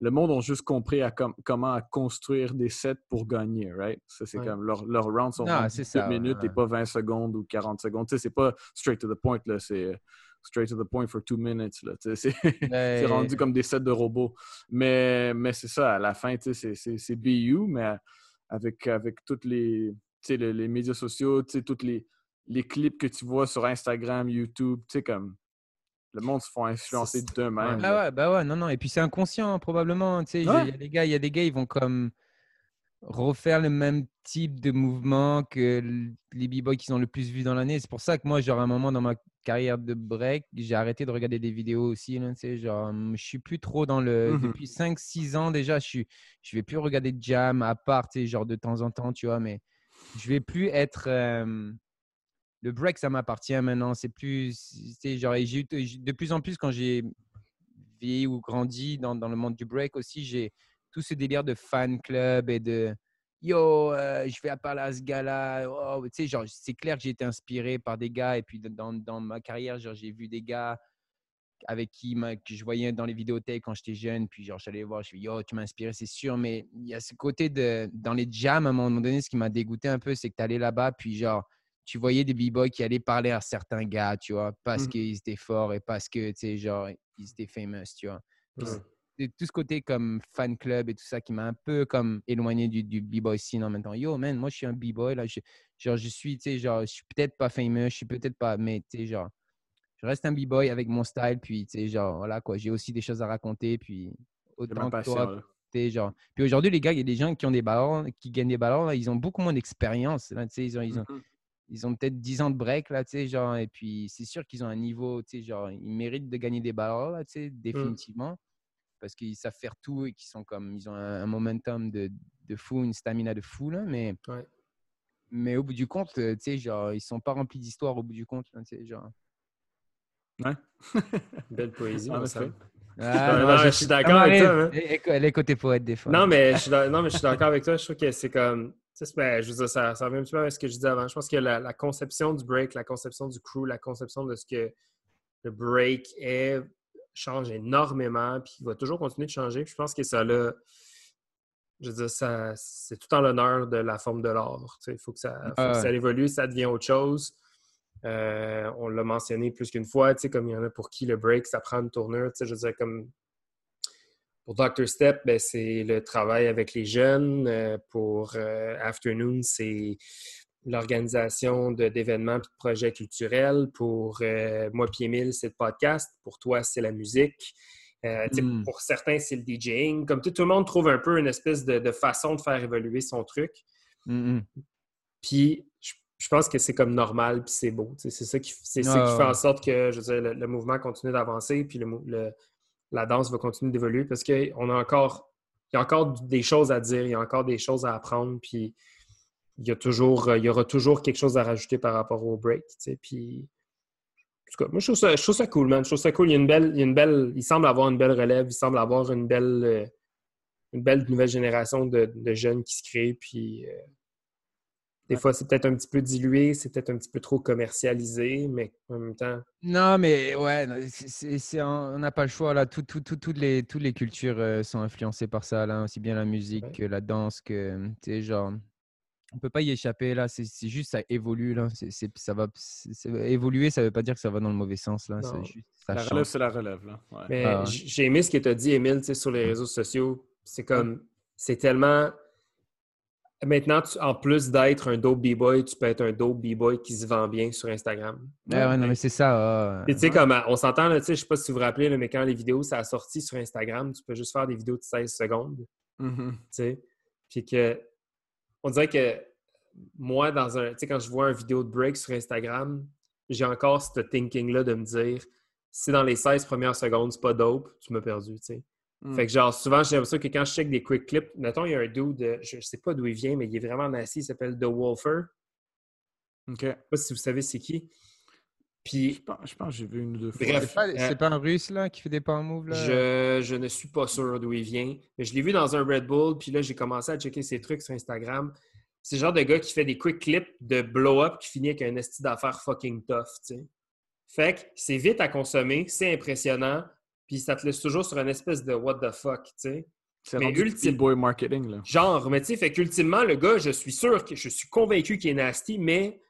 le monde a juste compris à com- comment à construire des sets pour gagner, right? Ça, c'est Ouais. comme leur, leurs rounds sont Non, rendus c'est 2 ça, ouais, minutes et pas 20 secondes ou 40 secondes. C'est pas straight to the point, là. C'est straight to the point for two minutes, (laughs) c'est... rendu comme des sets de robots. Mais, mais c'est ça, à la fin, c'est- BU, mais avec, avec toutes les, les, les médias sociaux, tous les, les clips que tu vois sur Instagram, YouTube, tu sais, comme le monde se font influencer d'eux-mêmes. Ah ouais, bah ouais, non, non. Et puis c'est inconscient, probablement. Tu sais, il y a- Ouais. il y a des gars, il y a des gars, ils vont comme refaire le même type de mouvement que les b-boys qui sont le plus vus dans l'année. C'est pour ça que moi, genre, à un moment dans ma carrière de break, j'ai arrêté de regarder des vidéos aussi. Là, genre, hum, je suis plus trop dans le. Mhm. Depuis 5-6 ans déjà, je suis, je vais plus regarder de jam à part, genre de temps en temps, tu vois, mais je vais plus être. euh, le break, ça m'appartient maintenant. C'est plus. Genre, eu de plus en plus, quand j'ai vieilli ou grandi dans, dans le monde du break aussi, j'ai tout ce délire de fan club et de yo, euh, je vais à parler à ce gars-là. Oh, tu sais, c'est clair que j'ai été inspiré par des gars. Et puis, dans, dans ma carrière, genre, j'ai vu des gars avec qui ma- que je voyais dans les vidéothèques quand j'étais jeune. Puis, genre, j'allais voir, je suis yo, tu m'as inspiré, c'est sûr. Mais il y a ce côté de, dans les jams, à un moment donné, ce qui m'a dégoûté un peu, c'est que tu allais là-bas, puis genre, tu voyais des b-boys qui allaient parler à certains gars, tu vois, parce Mhm. qu'ils étaient forts et parce que, tu sais, genre, ils étaient famous, tu vois. Puis tout ce côté comme fan club et tout ça qui m'a un peu comme éloigné du, du b-boy scene en même temps. Yo, man, moi, je suis un b-boy, là. Je, genre, je suis, tu sais, genre, je suis peut-être pas famous, je suis peut-être pas, mais, tu sais, genre, je reste un b-boy avec mon style, puis, tu sais, genre, voilà, quoi. J'ai aussi des choses à raconter, puis autant que toi, genre. Puis aujourd'hui, les gars, il y a des gens qui ont des ballons, qui gagnent des ballons, là, ils ont beaucoup moins d'expérience, là, tu sais, ils ont, ils ont, Mhm. ils ont peut-être 10 ans de break, là, tu sais, genre, et puis c'est sûr qu'ils ont un niveau, tu sais, genre, ils méritent de gagner des ballons, là, tu sais, définitivement, parce qu'ils savent faire tout et qu'ils sont comme, ils ont un, un momentum de, de fou, une stamina de fou, là, mais, Ouais. mais au bout du compte, euh, tu sais, genre, ils sont pas remplis d'histoire au bout du compte, là, tu sais, genre. Ouais. (laughs) Belle poésie. Ah, non, je suis d'accord avec toi, hein. Les, côtés poètes, des fois. Non, mais je (laughs) suis d'ac- non, mais je suis d'accord avec toi. Je trouve que c'est comme. tu sais, c'est- ben, je veux dire, ça, ça revient un petit peu à ce que je disais avant. Je pense que la, la conception du break, la conception du crew, la conception de ce que le break est change énormément, puis il va toujours continuer de changer. Puis je pense que ça l'a. je veux dire, c'est tout en l'honneur de la forme de l'art. Il faut, que ça, ça évolue, ça devient autre chose. Euh, on l'a mentionné plus qu'une fois, comme il y en a pour qui le break, ça prend une tournure. Je veux dire, comme pour Dr. Step, ben, c'est le travail avec les jeunes. Euh, pour euh, Afternoon, c'est l'organisation d'événements et de projets culturels. Pour moi, Pierre c'est le podcast. Pour toi, c'est la musique. Hmm. Pour certains, c'est le DJing. Comme tout, le monde trouve un peu une espèce de, façon de faire évoluer son truc. Hmm, hmm. Puis, je, pense que c'est comme normal, puis c'est beau. C'est ça, qui, c'est ça qui fait en sorte que je le, mouvement continue d'avancer, puis le, la danse va continuer d'évoluer parce qu'on a encore, il y a encore des choses à dire, il y a encore des choses à apprendre, puis il y, a toujours, il y aura toujours quelque chose à rajouter par rapport au break. Puis, tout cas, moi, je trouve, ça, je trouve, ça, cool, man. Je trouve ça cool. Il, y a une belle, il, y a une belle, il semble avoir une belle relève. Il semble avoir une belle, euh, une belle nouvelle génération de, de, jeunes qui se créent. Puis, euh, des fois, c'est peut-être un petit peu dilué, c'est peut-être un petit peu trop commercialisé, mais en même temps. Non, mais ouais, c'est, on n'a pas le choix. Là. Tout, tout, toutes, les, toutes les cultures euh, sont influencées par ça, là. aussi bien la musique que la danse, que. Tu sais, genre on peut pas y échapper là. C'est juste ça évolue là. C'est ça va évoluer, ça veut pas dire que ça va dans le mauvais sens là. Juste, la relève, c'est la relève là. Mais ah, j'ai aimé ce que tu as dit, Emile, sur les réseaux sociaux. C'est comme, c'est tellement. Maintenant, en plus d'être un dope b-boy, tu peux être un dope b-boy qui se vend bien sur Instagram. ouais, non, mais c'est ça. tu sais, comme on s'entend, là, je sais pas si vous vous rappelez, mais quand les vidéos, ça a sorti sur Instagram, tu peux juste faire des vidéos de 16 secondes. Mm-hmm. Tu sais, puis que on dirait que moi, dans un, quand je vois une vidéo de break sur Instagram, j'ai encore ce thinking-là de me dire si dans les 16 premières secondes, c'est pas dope, tu m'as perdu, tu sais. Hmm. Fait que genre, souvent, j'ai l'impression que quand je check des quick clips, mettons, il y a un dude, je sais pas d'où il vient, mais il est vraiment nasty, il s'appelle The Wolfer. OK. Je sais pas si vous savez c'est qui. Puis, je pense, que j'ai vu une ou deux fois. Bref, c'est pas, un russe là, qui fait des power moves là? Je, je ne suis pas sûr d'où il vient. Mais je l'ai vu dans un Red Bull, puis là, j'ai commencé à checker ses trucs sur Instagram. C'est le genre de gars qui fait des quick clips de blow-up qui finit avec un esti d'affaires fucking tough, tu sais. Fait que c'est vite à consommer, c'est impressionnant, puis ça te laisse toujours sur une espèce de what the fuck, tu sais. C'est ultime boy marketing, là. Genre, mais tu sais, fait qu'ultimement, le gars, je suis sûr, que je suis convaincu qu'il est nasty, mais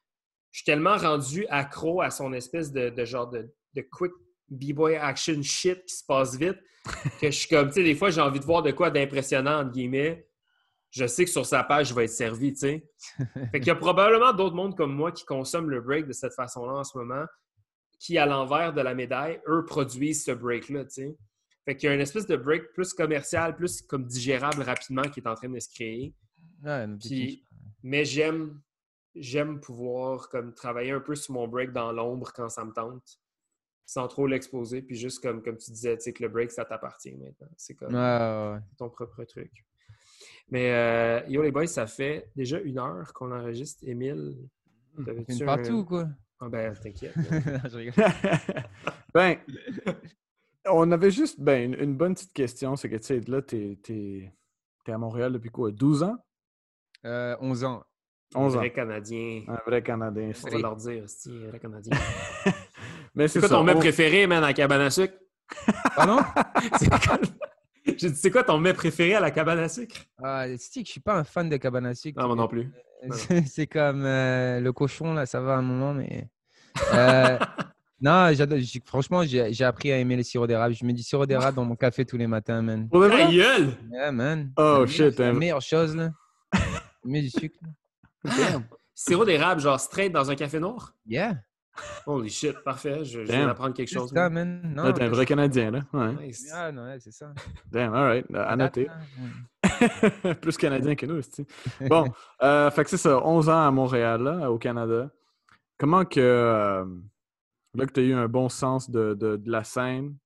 je suis tellement rendu accro à son espèce de, genre de, de quick b-boy action shit qui se passe vite (laughs) que je suis comme, tu sais, des fois, j'ai envie de voir de quoi d'impressionnant, entre guillemets je sais que sur sa page, je vais être servi, tu sais. (laughs) fait qu'il y a probablement d'autres mondes comme moi qui consomment le break de cette façon-là en ce moment, qui, à l'envers de la médaille, eux, produisent ce break-là, tu sais. Fait qu'il y a une espèce de break plus commercial, plus comme digérable rapidement qui est en train de se créer. mais j'aime j'aime pouvoir comme travailler un peu sur mon break dans l'ombre quand ça me tente sans trop l'exposer puis juste comme comme tu disais tu sais que le break ça t'appartient maintenant c'est comme ton propre truc mais euh, yo, les boys, ça fait déjà une heure qu'on enregistre. Émile, une partout ou quoi? Ah ben, t'inquiète. (laughs) (laughs) ben, on avait juste ben, une, bonne petite question. C'est que, tu sais, là, t'es es, à Montréal depuis quoi? 12 ans? Euh, 11 ans. 11 un vrai Canadien. Un vrai Canadien. On va leur dire, c'est un vrai Canadien. (laughs) Mais c'est quoi ton mets préféré, man, à cabane à sucre? Pardon? (laughs) J'ai dit, c'est quoi ton mets préféré à la cabane à sucre? Ah, c'est que je suis pas un fan de cabane à sucre. Non, moi non plus. (laughs) c'est comme euh, le cochon, là, ça va un moment, mais. Euh, non, franchement, j'ai appris à aimer les sirops d'érable. Je mets du sirop d'érable dans mon café tous les matins, man. Pour la gueule! Yeah, man. Oh, shit. C'est la meilleure chose, là. Je mets du sucre. Sirop d'érable, genre straight dans un café noir? Yeah. Holy shit, parfait. Je, viens d'apprendre quelque chose. Ça, man. Non, t'es un vrai Canadien, là. Ouais. Ah, non, c'est ça. Damn, all right. À noter. (laughs) Plus Canadien que nous, aussi. Bon, (laughs) euh, fait que c'est ça. 11 ans à Montréal, là, au Canada. Comment que... Euh, là que tu as eu un bon sens de, de, de la scène,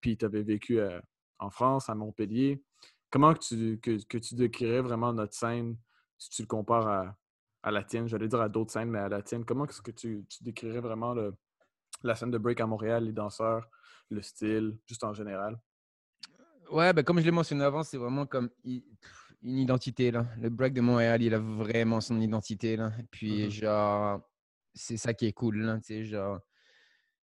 puis tu avais vécu euh, en France, à Montpellier, comment que tu, que, que tu décrirais vraiment notre scène si tu le compares à, à la tienne, j'allais dire à d'autres scènes, mais à la tienne, comment est-ce que tu, décrirais vraiment la scène de break à Montréal, les danseurs, le style, juste en général? Ouais, ben comme je l'ai mentionné avant, c'est vraiment comme une identité. Là. Le break de Montréal, il a vraiment son identité. Là. Et puis, mm-hmm. genre, c'est ça qui est cool. Là, genre...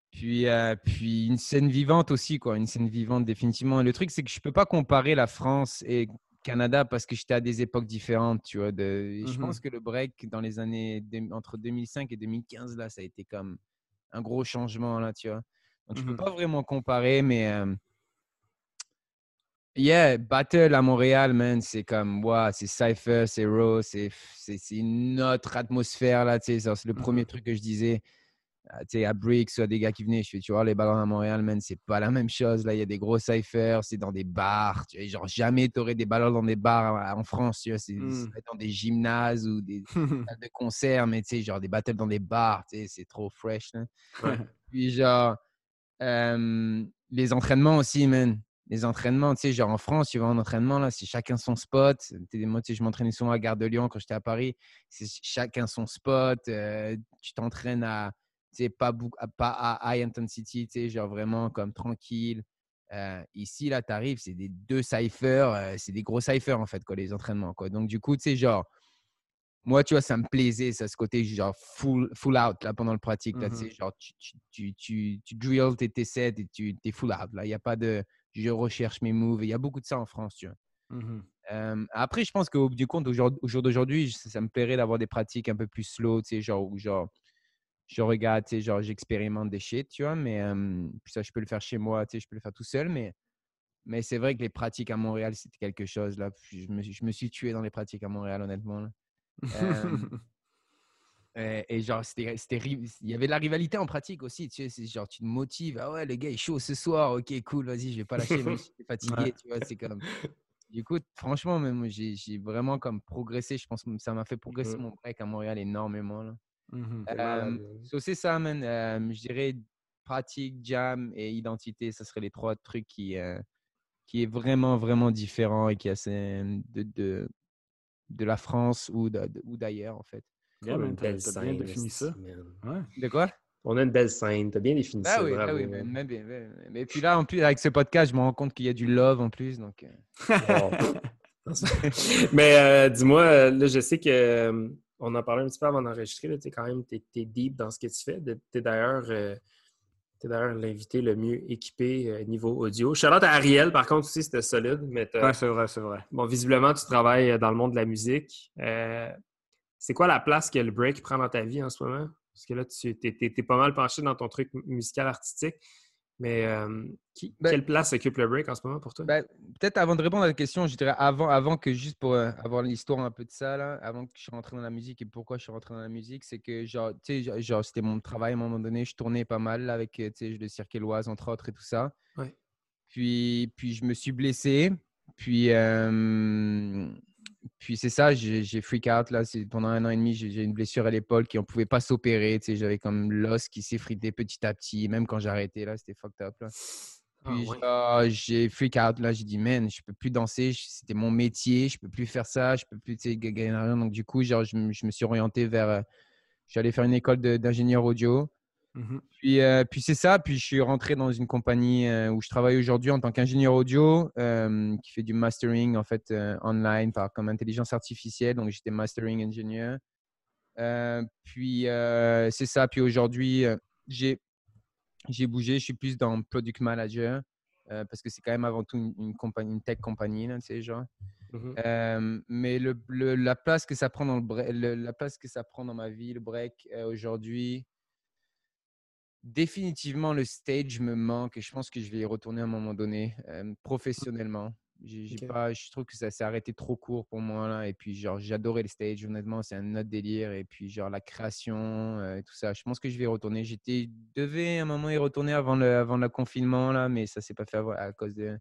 Puis, euh, puis une scène vivante aussi, quoi. Une scène vivante, définitivement. le truc, c'est que je ne peux pas comparer la France et Canada parce que j'étais à des époques différentes, tu vois. De... Je Mhm. pense que le break dans les années entre 2005 et 2015, là, ça a été comme un gros changement, là, tu vois? Donc, je peux Mhm. pas vraiment comparer, mais euh, yeah, Battle à Montréal, man, c'est comme, wow, c'est Cypher, c'est Raw, c'est c'est- c'est une autre atmosphère, là, tu sais. C'est le premier Mhm. truc que je disais. Ah, tu sais, à Bricks, soit des gars qui venaient, je fais, tu vois, les ballons à Montréal, man, c'est pas la même chose. Là, il y a des gros cyphers, c'est dans des bars. Tu vois, genre, jamais tu aurais des ballons dans des bars euh, en France, tu vois, c'est Mm. c'est dans des gymnases ou des (laughs) salles de concert, mais tu sais, genre des battles dans des bars, tu sais, c'est trop fresh. là. Ouais. (laughs) Puis, genre, euh, les entraînements aussi, man. Les entraînements, tu sais, genre en France, tu vas en entraînement, là, c'est chacun son spot. Moi, tu sais, je m'entraînais souvent à Gare de Lyon quand j'étais à Paris. C'est chacun son spot. euh, tu t'entraînes à, sais, pas, à- pas à high intensity, tu sais, genre vraiment comme tranquille. Euh, ici, là, tu arrives, c'est des deux cyphers, euh, c'est des gros cyphers, en fait, quoi, les entraînements, quoi. Donc, du coup, tu sais, genre, moi, tu vois, ça me plaisait, ça, ce côté, genre, full, full out, là, pendant le pratique, là, tu sais, genre, tu, tu, tu, tu, drills tes, tes sets et tu es full out, là. Il n'y a pas de, je recherche mes moves. Il y a beaucoup de ça en France, tu vois. Euh, après, je pense qu'au bout du compte, au jour, jour d'aujourd'hui, ça, ça me plairait d'avoir des pratiques un peu plus slow, tu sais, genre, où genre, je regarde, tu sais, genre, j'expérimente des shit, tu vois, mais euh, puis ça, je peux le faire chez moi, tu sais, je peux le faire tout seul, mais, mais c'est vrai que les pratiques à Montréal, c'était quelque chose, là. Je, me, suis- je me suis tué dans les pratiques à Montréal, honnêtement, là. Euh, (laughs) Et, et genre, c'était, il y avait de la rivalité en pratique aussi, tu sais, c'est genre, tu te motives, ah ouais, le gars est chaud ce soir, ok, cool, vas-y, je vais pas lâcher, mais je suis fatigué, Ouais. tu vois, c'est comme... Du coup, franchement, même, j'ai, vraiment comme progressé, je pense que ça m'a fait progresser Mhm. mon break à Montréal énormément, là. Euh, là. so, c'est ça, man, Euh, je dirais pratique, jam et identité, ça serait les trois trucs qui, euh, qui est vraiment, vraiment différent et qui est assez de, de, de la France ou, de- de- ou d'ailleurs, en fait. Yeah, On a man, belle t'as bien scène, défini ça. Ouais. De quoi? On a une belle scène. T'as bien défini Bah ça. oui, bravo. oui, mais, mais mais- mais puis là, en plus, avec ce podcast, je me rends compte qu'il y a du love en plus. Donc, euh. (laughs) (laughs) Mais euh, dis-moi, là, je sais que euh, on en parlait un petit peu avant d'enregistrer. Tu es quand même t'es, t'es deep dans ce que tu fais. Tu es d'ailleurs, euh, t'es d'ailleurs l'invité le mieux équipé euh, niveau audio. Charlotte à Ariel, par contre, aussi, c'était solide. Mais Ouais, c'est vrai, c'est vrai. bon, visiblement, tu travailles dans le monde de la musique. Euh, c'est quoi la place que le break prend dans ta vie en ce moment? Parce que là, tu es, pas mal penché dans ton truc musical artistique. Mais euh, qui- Ben- quelle place occupe le break en ce moment pour toi? ben, peut-être avant de répondre à la question, je dirais avant, avant que juste pour euh, avoir l'histoire un peu de ça, là, avant que je suis rentré dans la musique et pourquoi je suis rentré dans la musique, c'est que genre, genre, genre, c'était mon travail à un moment donné. Je tournais pas mal là, avec euh, le cirque Éloise, entre autres, et tout ça. Ouais. Puis, puis je me suis blessé. Puis, euh, puis c'est ça, j'ai freak out. Là, C'est- pendant un an et demi, j'ai une blessure à l'épaule qui ne pouvait pas s'opérer. tu sais, J'avais comme l'os qui s'effritait petit à petit. Même quand arrêté, là, c'était fucked up. Là. Ah, Puis ouais. j'ai freak out. Là, j'ai dit, man, je peux plus danser. C'était mon métier. Je peux plus faire ça. Je peux plus tu sais, ga- gagner rien. Donc, du coup, genre, je, me- je me suis orienté vers. euh, allé faire une école d'ingénieur audio. Mhm. Puis, euh, puis c'est ça. Puis je suis rentré dans une compagnie euh, où je travaille aujourd'hui en tant qu'ingénieur audio euh, qui fait du mastering en fait online par comme intelligence artificielle. Donc j'étais mastering. Euh, puis c'est ça. Puis aujourd'hui, j'ai j'ai bougé. Je suis plus dans product manager parce que c'est quand même avant tout une, une compagnie, une tech compagnie là, tu sais genre. Euh, mais le, le- la place que ça prend dans le, la place que ça prend dans ma vie, le break aujourd'hui, définitivement le stage me manque et je pense que je vais y retourner à un moment donné euh, professionnellement. J'ai, pas, je trouve que ça s'est arrêté trop court pour moi là et puis genre j'adorais le stage honnêtement c'est un autre délire et puis genre la création euh, et tout ça. Je pense que je vais y retourner. J'étais devais à un moment y retourner avant le avant le confinement là mais ça s'est pas fait à, à cause de,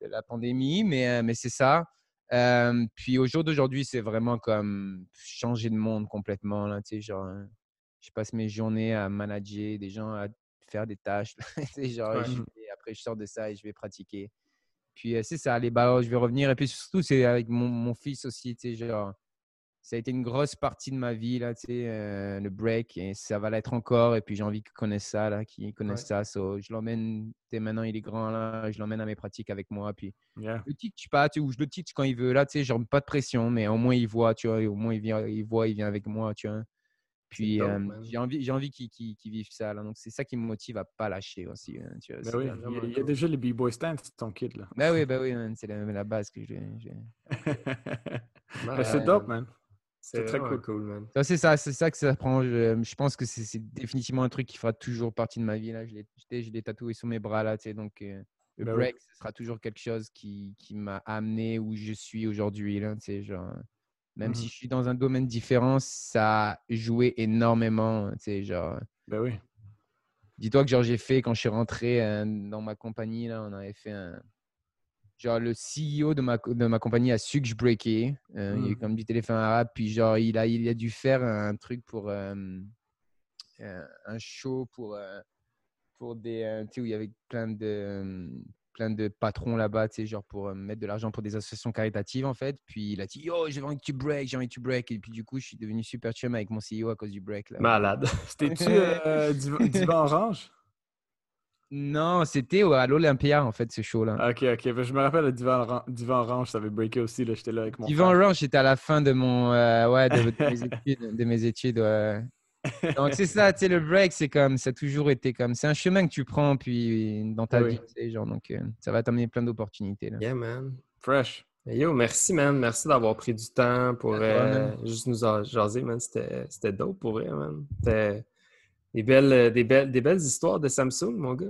de la pandémie mais euh, mais c'est ça. Euh, puis au jour d'aujourd'hui, c'est vraiment comme changer de monde complètement. Là, tu sais, genre, je passe mes journées à manager des gens, à faire des tâches. (laughs) tu sais, genre, Ouais. je vais- après, je sors de ça et je vais pratiquer. Puis euh, c'est ça, les balles, je vais revenir. Et puis surtout, c'est avec mon, mon fils aussi. Tu sais, genre, ça a été une grosse partie de ma vie, là, tu sais, euh, le break. Et ça va l'être encore. Et puis j'ai envie qu'il connaisse ça, là, qu'il connaisse Ouais. ça. So, je l'emmène, tu sais, maintenant il est grand, là, je l'emmène à mes pratiques avec moi. Puis Yeah. le teach pas, tu sais, ou je le teach quand il veut. Là, tu sais, genre pas de pression, mais au moins il voit, tu vois, au moins il vient, il voit, il vient avec moi, tu vois. Puis j'ai envie, envie qu'ils vivent ça. Là. Donc c'est ça qui me motive à pas lâcher aussi. Hein, tu vois, ben oui, il, y a, déjà les B-Boy Stands, ton kid. Là. Ben oui, ben oui, c'est la, la, base que j'ai. (laughs) Ben, c'est dope, man. C'est très cool, man. C'est ça, c'est ça que ça prend. Je, pense que c'est définitivement un truc qui fera toujours partie de ma vie. Là. Je l'ai tatoué sur mes bras, là, tu sais, donc euh, le ben break, ce sera toujours quelque chose qui, qui m'a amené où je suis aujourd'hui, là, tu sais, genre... Même si mmh je suis dans un domaine différent, ça a joué énormément, tu sais, genre... Ben oui. Dis-toi que genre j'ai fait, quand je suis rentré euh, dans ma compagnie, là, on avait fait un genre le CEO de ma, de ma compagnie a su que je breakais. Euh, il a eu mmh. comme du téléphone arabe. Puis genre, il a, il a dû faire un truc pour euh, un show pour, pour des. tu sais, où il y avait plein de, plein de patrons là-bas, tu sais, genre pour mettre de l'argent pour des associations caritatives en fait. Puis il a dit Yo, j'ai envie que tu break, j'ai envie que tu break. Et puis du coup, je suis devenu super chum avec mon CEO à cause du break. Là. Malade. (laughs) C'était-tu (laughs) Divan Orange? Non, c'était à l'Olympia, en fait, ce show-là. Ok, ok. Ben, je me rappelle, le Divan, Divan Orange, ça avait breaké aussi. J'étais là avec mon Divan Orange, j'étais à la fin de, mon, euh, ouais, de, mes études. De mes études Donc, c'est ça, tu sais, le break, c'est comme, ça a toujours été comme, c'est un chemin que tu prends, puis dans ta vie, tu sais, genre, donc, euh, ça va t'amener plein d'opportunités. Yeah, man. Fresh. Yo, merci, man. Merci d'avoir pris du temps pour euh, juste nous jaser, man. C'était dope, pour vrai, man. C'était des belles, euh, des, belles, des belles histoires de Samsung, mon gars.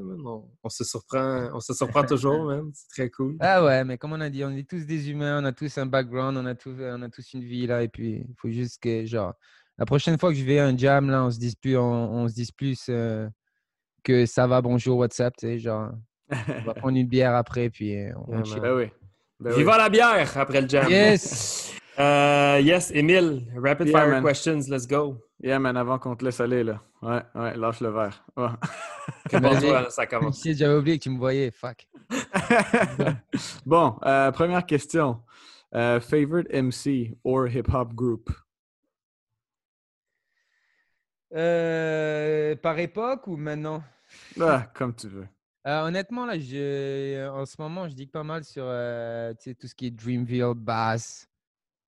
On, se surprend, on se surprend (laughs) toujours, même. C'est très cool. Ah ouais, mais comme on a dit, on est tous des humains, on a tous un background, on a tous, on a tous une vie là. Et puis, il faut juste que, genre, la prochaine fois que je vais à un jam, là, on se dise plus, on, se dise plus euh, que ça va, bonjour, WhatsApp, tu sais, genre, on va (laughs) prendre une bière après, puis euh, on Ben oui. Ben Viva la bière après le jam. Yes! (laughs) yes, Emile, rapid fire questions, let's go. Yeah, man, avant qu'on te laisse aller, là. Ouais, ouais, lâche le verre. (laughs) ça commence. J'avais oublié que tu me voyais. Fuck. bon, euh, première question. Euh, favorite MC or hip-hop group? Euh, par époque ou maintenant? Ah, comme tu veux. honnêtement, là, je, en ce moment, je dis pas mal sur tout ce qui est Dreamville, Bass,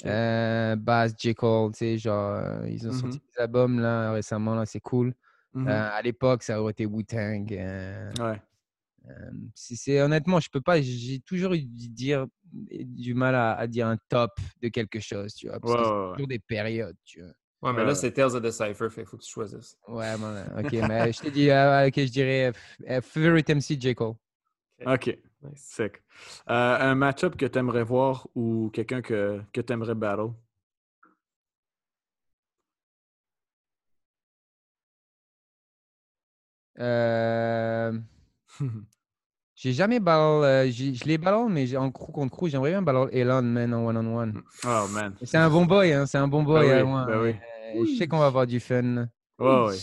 euh, Bass, J. Cole, tu sais, genre, euh, ils ont sorti mmh des albums là, récemment, là, c'est cool. Mmh euh, à l'époque, ça aurait été Wu-Tang. Euh, ouais. c'est, honnêtement, je peux pas, j'ai toujours eu dire, du mal à, dire un top de quelque chose, tu vois. Parce que c'est toujours des périodes, tu vois. Ouais, mais là, c'est Tales of the Cypher, fait faut que tu choisisses. Ouais, (laughs) ok, mais je t'ai dit, ok, je dirais Favorite MC, J. Cole. Ok. Sick. Euh, un match-up que tu aimerais voir ou quelqu'un que, que tu aimerais battle? Euh... (laughs) J'ai jamais battle. Euh, je l'ai battle, mais en crew contre crew, j'aimerais bien battle Elon, man, en one-on-one. Oh, man. C'est un bon boy, hein. C'est un bon boy. Ben oui, ben oui. Euh, je sais qu'on va avoir du fun. Oh, oui.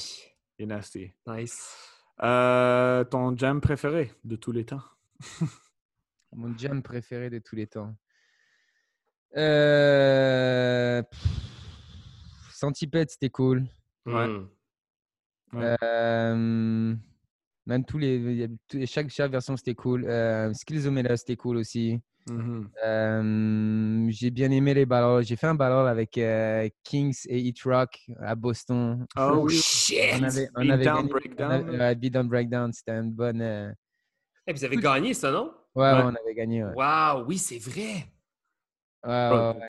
Il nasty. Nice. Euh, ton jam préféré de tous les temps? (laughs) Mon jam préféré de tous les temps. Euh... Centipede, c'était cool. Ouais. Hmm. Euh... Même tous les, chaque, chaque version c'était cool. Euh, Skillzomela c'était cool aussi. Mm-hmm. Euh, j'ai bien aimé les ballons. J'ai fait un ballon avec euh, Kings et Eat Rock à Boston. Oh, shit! On avait, on avait gagné, Breakdown. Beatdown Breakdown, c'était une bonne. Et eh, vous avez gagné ça, non? Ouais, on avait gagné. Ouais. Wow, oui, c'est vrai.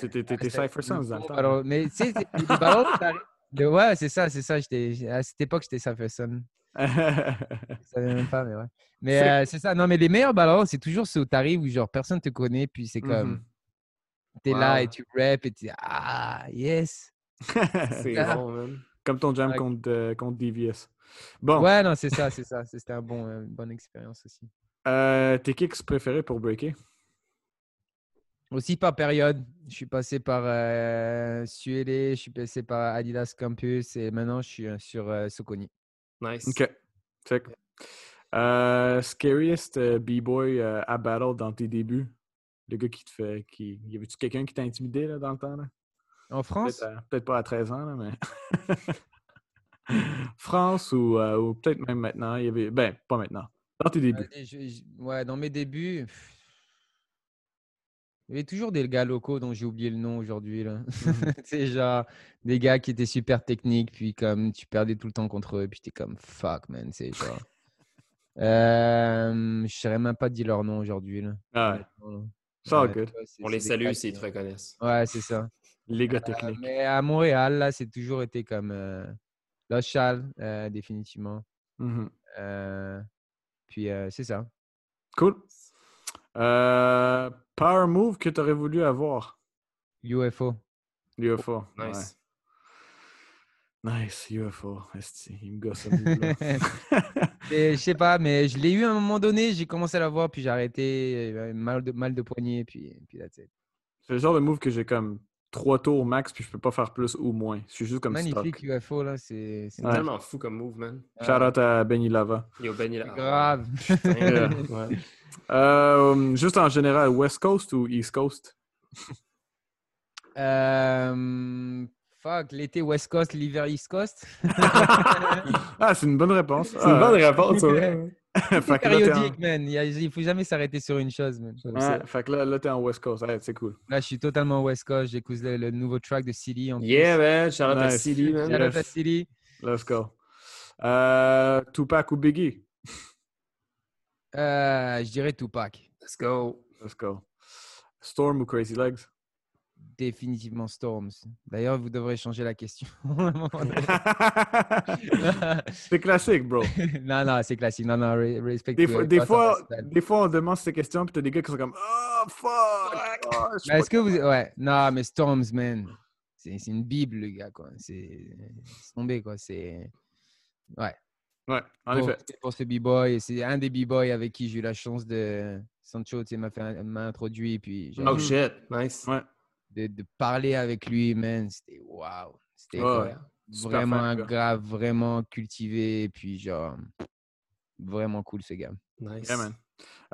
T'étais Cypher Sons dans le temps. mais tu sais, les ballons, (laughs) ouais, c'est ça, c'est ça. À cette époque, j'étais Cypher Sons. Je savais même pas, mais ouais. Mais euh, c'est ça. Non, mais les meilleurs ballons, c'est toujours ceux où t'arrives où genre personne te connaît, puis c'est comme. Mm -hmm. T'es là et tu rap et tu Ah, yes! (laughs) c'est bon, man. Comme ton jam contre, euh, contre DVS. Bon. Ouais, non, c'est ça, c'est ça. C'était un bon, euh, une bonne expérience aussi. Euh, tes kicks préférés pour breaker? Aussi par période. Je suis passé par euh, je suis passé par Adidas Campus et maintenant je suis sur euh, Soconi. Nice. OK. Check. Euh, scariest euh, B-boy à battle dans tes débuts? Le gars qui te fait. Qui... Y avait-tu quelqu'un qui t'a intimidé là, dans le temps? Là? En France? Peut-être, pas à 13 ans, là, mais. (laughs) France ou, ou peut-être même maintenant. Il y avait... Ben, pas maintenant. Dans tes débuts. ouais, dans mes débuts. Il y avait toujours des gars locaux dont j'ai oublié le nom aujourd'hui. là. (laughs) c'est genre des gars qui étaient super techniques, puis comme tu perdais tout le temps contre eux, puis t'es comme fuck, man. C'est genre. (laughs) Euh, je ne saurais même pas dire leur nom aujourd'hui. là. Ah ouais. Ça, Ouais, good. On les salue s'ils te reconnaissent. Ouais, c'est ça. Les gars Euh, techniques. mais à Montréal, là, c'est toujours été comme euh, Child, euh, définitivement. Mhm. Euh, puis c'est ça. Cool. Euh, power move que tu aurais voulu avoir, UFO. UFO. ouais. Nice. Nice, UFO. Il me gosse (laughs) (laughs) Je sais pas, mais je l'ai eu à un moment donné, j'ai commencé à l'avoir, puis j'ai arrêté, euh, mal de, mal de poignet, puis, puis that's it. C'est le genre de move que j'ai comme trois tours max, puis je peux pas faire plus ou moins. Je suis juste comme Magnifique stock. UFO, là, c'est Ouais. Tellement fou comme move, man. Shout out à Benny Lava. Yo, Benny, là. grave. Putain, (laughs) ouais. Euh, juste en général, West Coast ou East Coast? (laughs) Euh, fuck, l'été West Coast, l'hiver East Coast. (laughs) Ah, c'est une bonne réponse. C'est une bonne réponse, ouais. (laughs) fait que là, t'es en... Périodique, man. Il faut jamais s'arrêter sur une chose, man. Ouais, fait que là, là, t'es en West Coast. Ouais, c'est cool. Là, je suis totalement West Coast. J'écoute le, le nouveau track de plus. Yeah, man. Shout out à Nice. CD, man. Shout out à. City. Let's go. Euh, Tupac ou Biggie? Euh, je dirais Tupac. Let's go. Let's go. Storm ou Crazy Legs? Définitivement Storms. D'ailleurs, vous devrez changer la question. (laughs) (laughs) c'est classique, bro. (laughs) non, non, c'est classique. Non, non, re- respect. Des fois, des, fois, des fois, on demande ces questions, puis t'as des gars qui sont comme Oh, fuck! Oh, Mais est-ce que vous. Ouais, non, mais Storms, man. C'est c'est une Bible, le gars, quoi. C'est tombé, quoi. C'est. Ouais. Ouais, en pour, effet. pour ce b-boy. C'est un des b-boys avec qui j'ai eu la chance de. Sancho, tu sais, m'a fait un- m'a introduit. Puis Oh shit. Nice. Ouais. De, de parler avec lui, man, c'était waouh. C'était Ouais, vraiment gars. grave, vraiment cultivé. et Puis genre. Vraiment cool, ce gars. Nice. Yeah, man.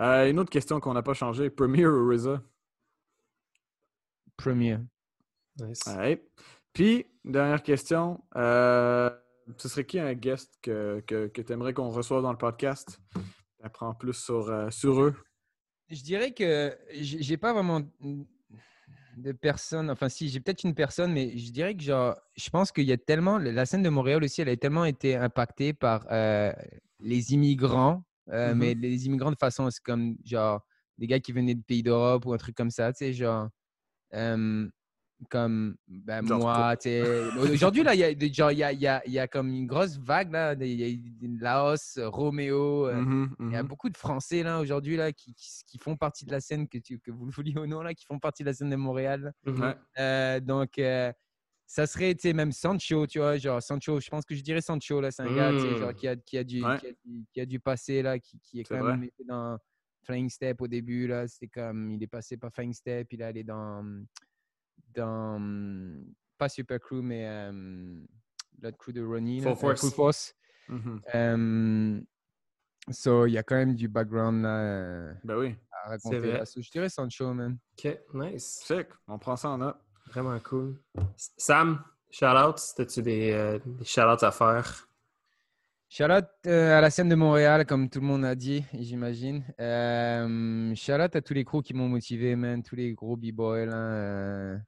Euh, une autre question qu'on n'a pas changé Premier ou RZA? Premier. Nice. Puis, dernière question. euh, ce serait qui un guest que, que, que tu aimerais qu'on reçoive dans le podcast? Apprends plus sur, euh, sur eux. Je dirais que j'ai pas vraiment de personne. Enfin, si, j'ai peut-être une personne, mais je dirais que genre, je pense qu'il y a tellement. La scène de Montréal aussi, elle a tellement été impactée par euh, les immigrants, euh, Mhm. mais les immigrants de façon, c'est comme genre des gars qui venaient de pays d'Europe ou un truc comme ça, tu sais, genre. euh, comme ben, Genre moi. Aujourd'hui, là, il y a, des- genre, il y, a, il y, a, il y a comme une grosse vague, là. Il y a eu Laos, Roméo. euh, il y a mhm. beaucoup de Français là aujourd'hui là qui, qui, qui font partie de la scène que, tu, que vous le vouliez ou non là, qui font partie de la scène de Montréal. Ouais. Euh, donc euh, ça serait tu sais même Sancho, tu vois, genre Sancho. Je pense que je dirais Sancho là, c'est un gars tu sais, genre qui a qui a du Ouais. qui, a, du- qui a du passé là, qui, qui est quand vrai. même dans Flying Step au début là. C'était comme il est passé par Flying Step, il est allé dans dans pas Super Crew mais euh, l'autre crew de Ronnie, Full Force. Full Force. So, il y a quand même du background là, euh, Ben oui. à raconter. vrai. je dirais Sancho, man. Ok, nice. Sick. On prend ça en note. Vraiment cool. Sam, shout-out. C'était-tu des, euh, des shout-outs à faire? Shout out euh, à la scène de Montréal, comme tout le monde a dit, j'imagine. Euh, shout out à tous les crews qui m'ont motivé, man. Tous les gros b-boys là, euh,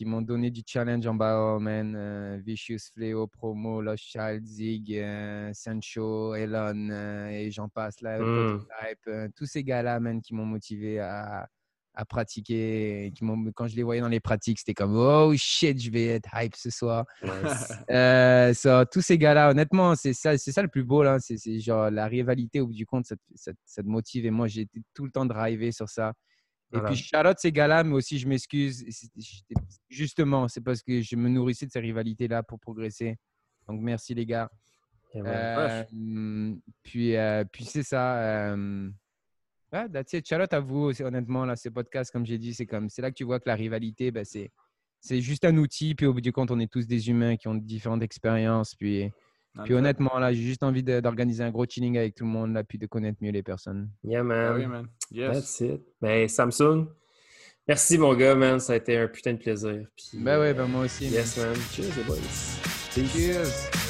qui m'ont donné du challenge en bas, man. Euh, Vicious, Fléau, Promo, Lost Child, Zig, euh, Sancho, Elon, euh, et j'en passe là. Mm. Prototype, tous ces gars-là, man, qui m'ont motivé à, à pratiquer. et Qui quand je les voyais dans les pratiques, c'était comme oh shit, je vais être hype ce soir. (laughs) Euh, tous ces gars-là, honnêtement, c'est ça, c'est ça le plus beau là. C'est, c'est genre la rivalité au bout du compte, ça te, ça te- ça te motive. Et moi, j'ai été tout le temps drivé sur ça. Et puis, out ces gars-là, mais aussi, je m'excuse. Justement, c'est parce que je me nourrissais de ces rivalités-là pour progresser. Donc, merci les gars. Man. Euh, puis, euh, puis c'est ça. Euh, ouais, that's it. Shout out à vous, honnêtement. Là, ce podcast, comme j'ai dit, c'est comme c'est là que tu vois que la rivalité, ben, c'est c'est juste un outil. Puis au bout du compte, on est tous des humains qui ont différentes expériences. Puis, puis honnêtement, là, j'ai juste envie d'organiser un gros chilling avec tout le monde, là, puis de connaître mieux les personnes. Yeah, man. oui, man. Yes. That's it. Ben, Samsung, merci, mon gars, man. Ça a été un putain de plaisir. Puis, Ben ouais, euh, ben moi aussi. Yes, man. Cheers, les boys. Peace. Cheers.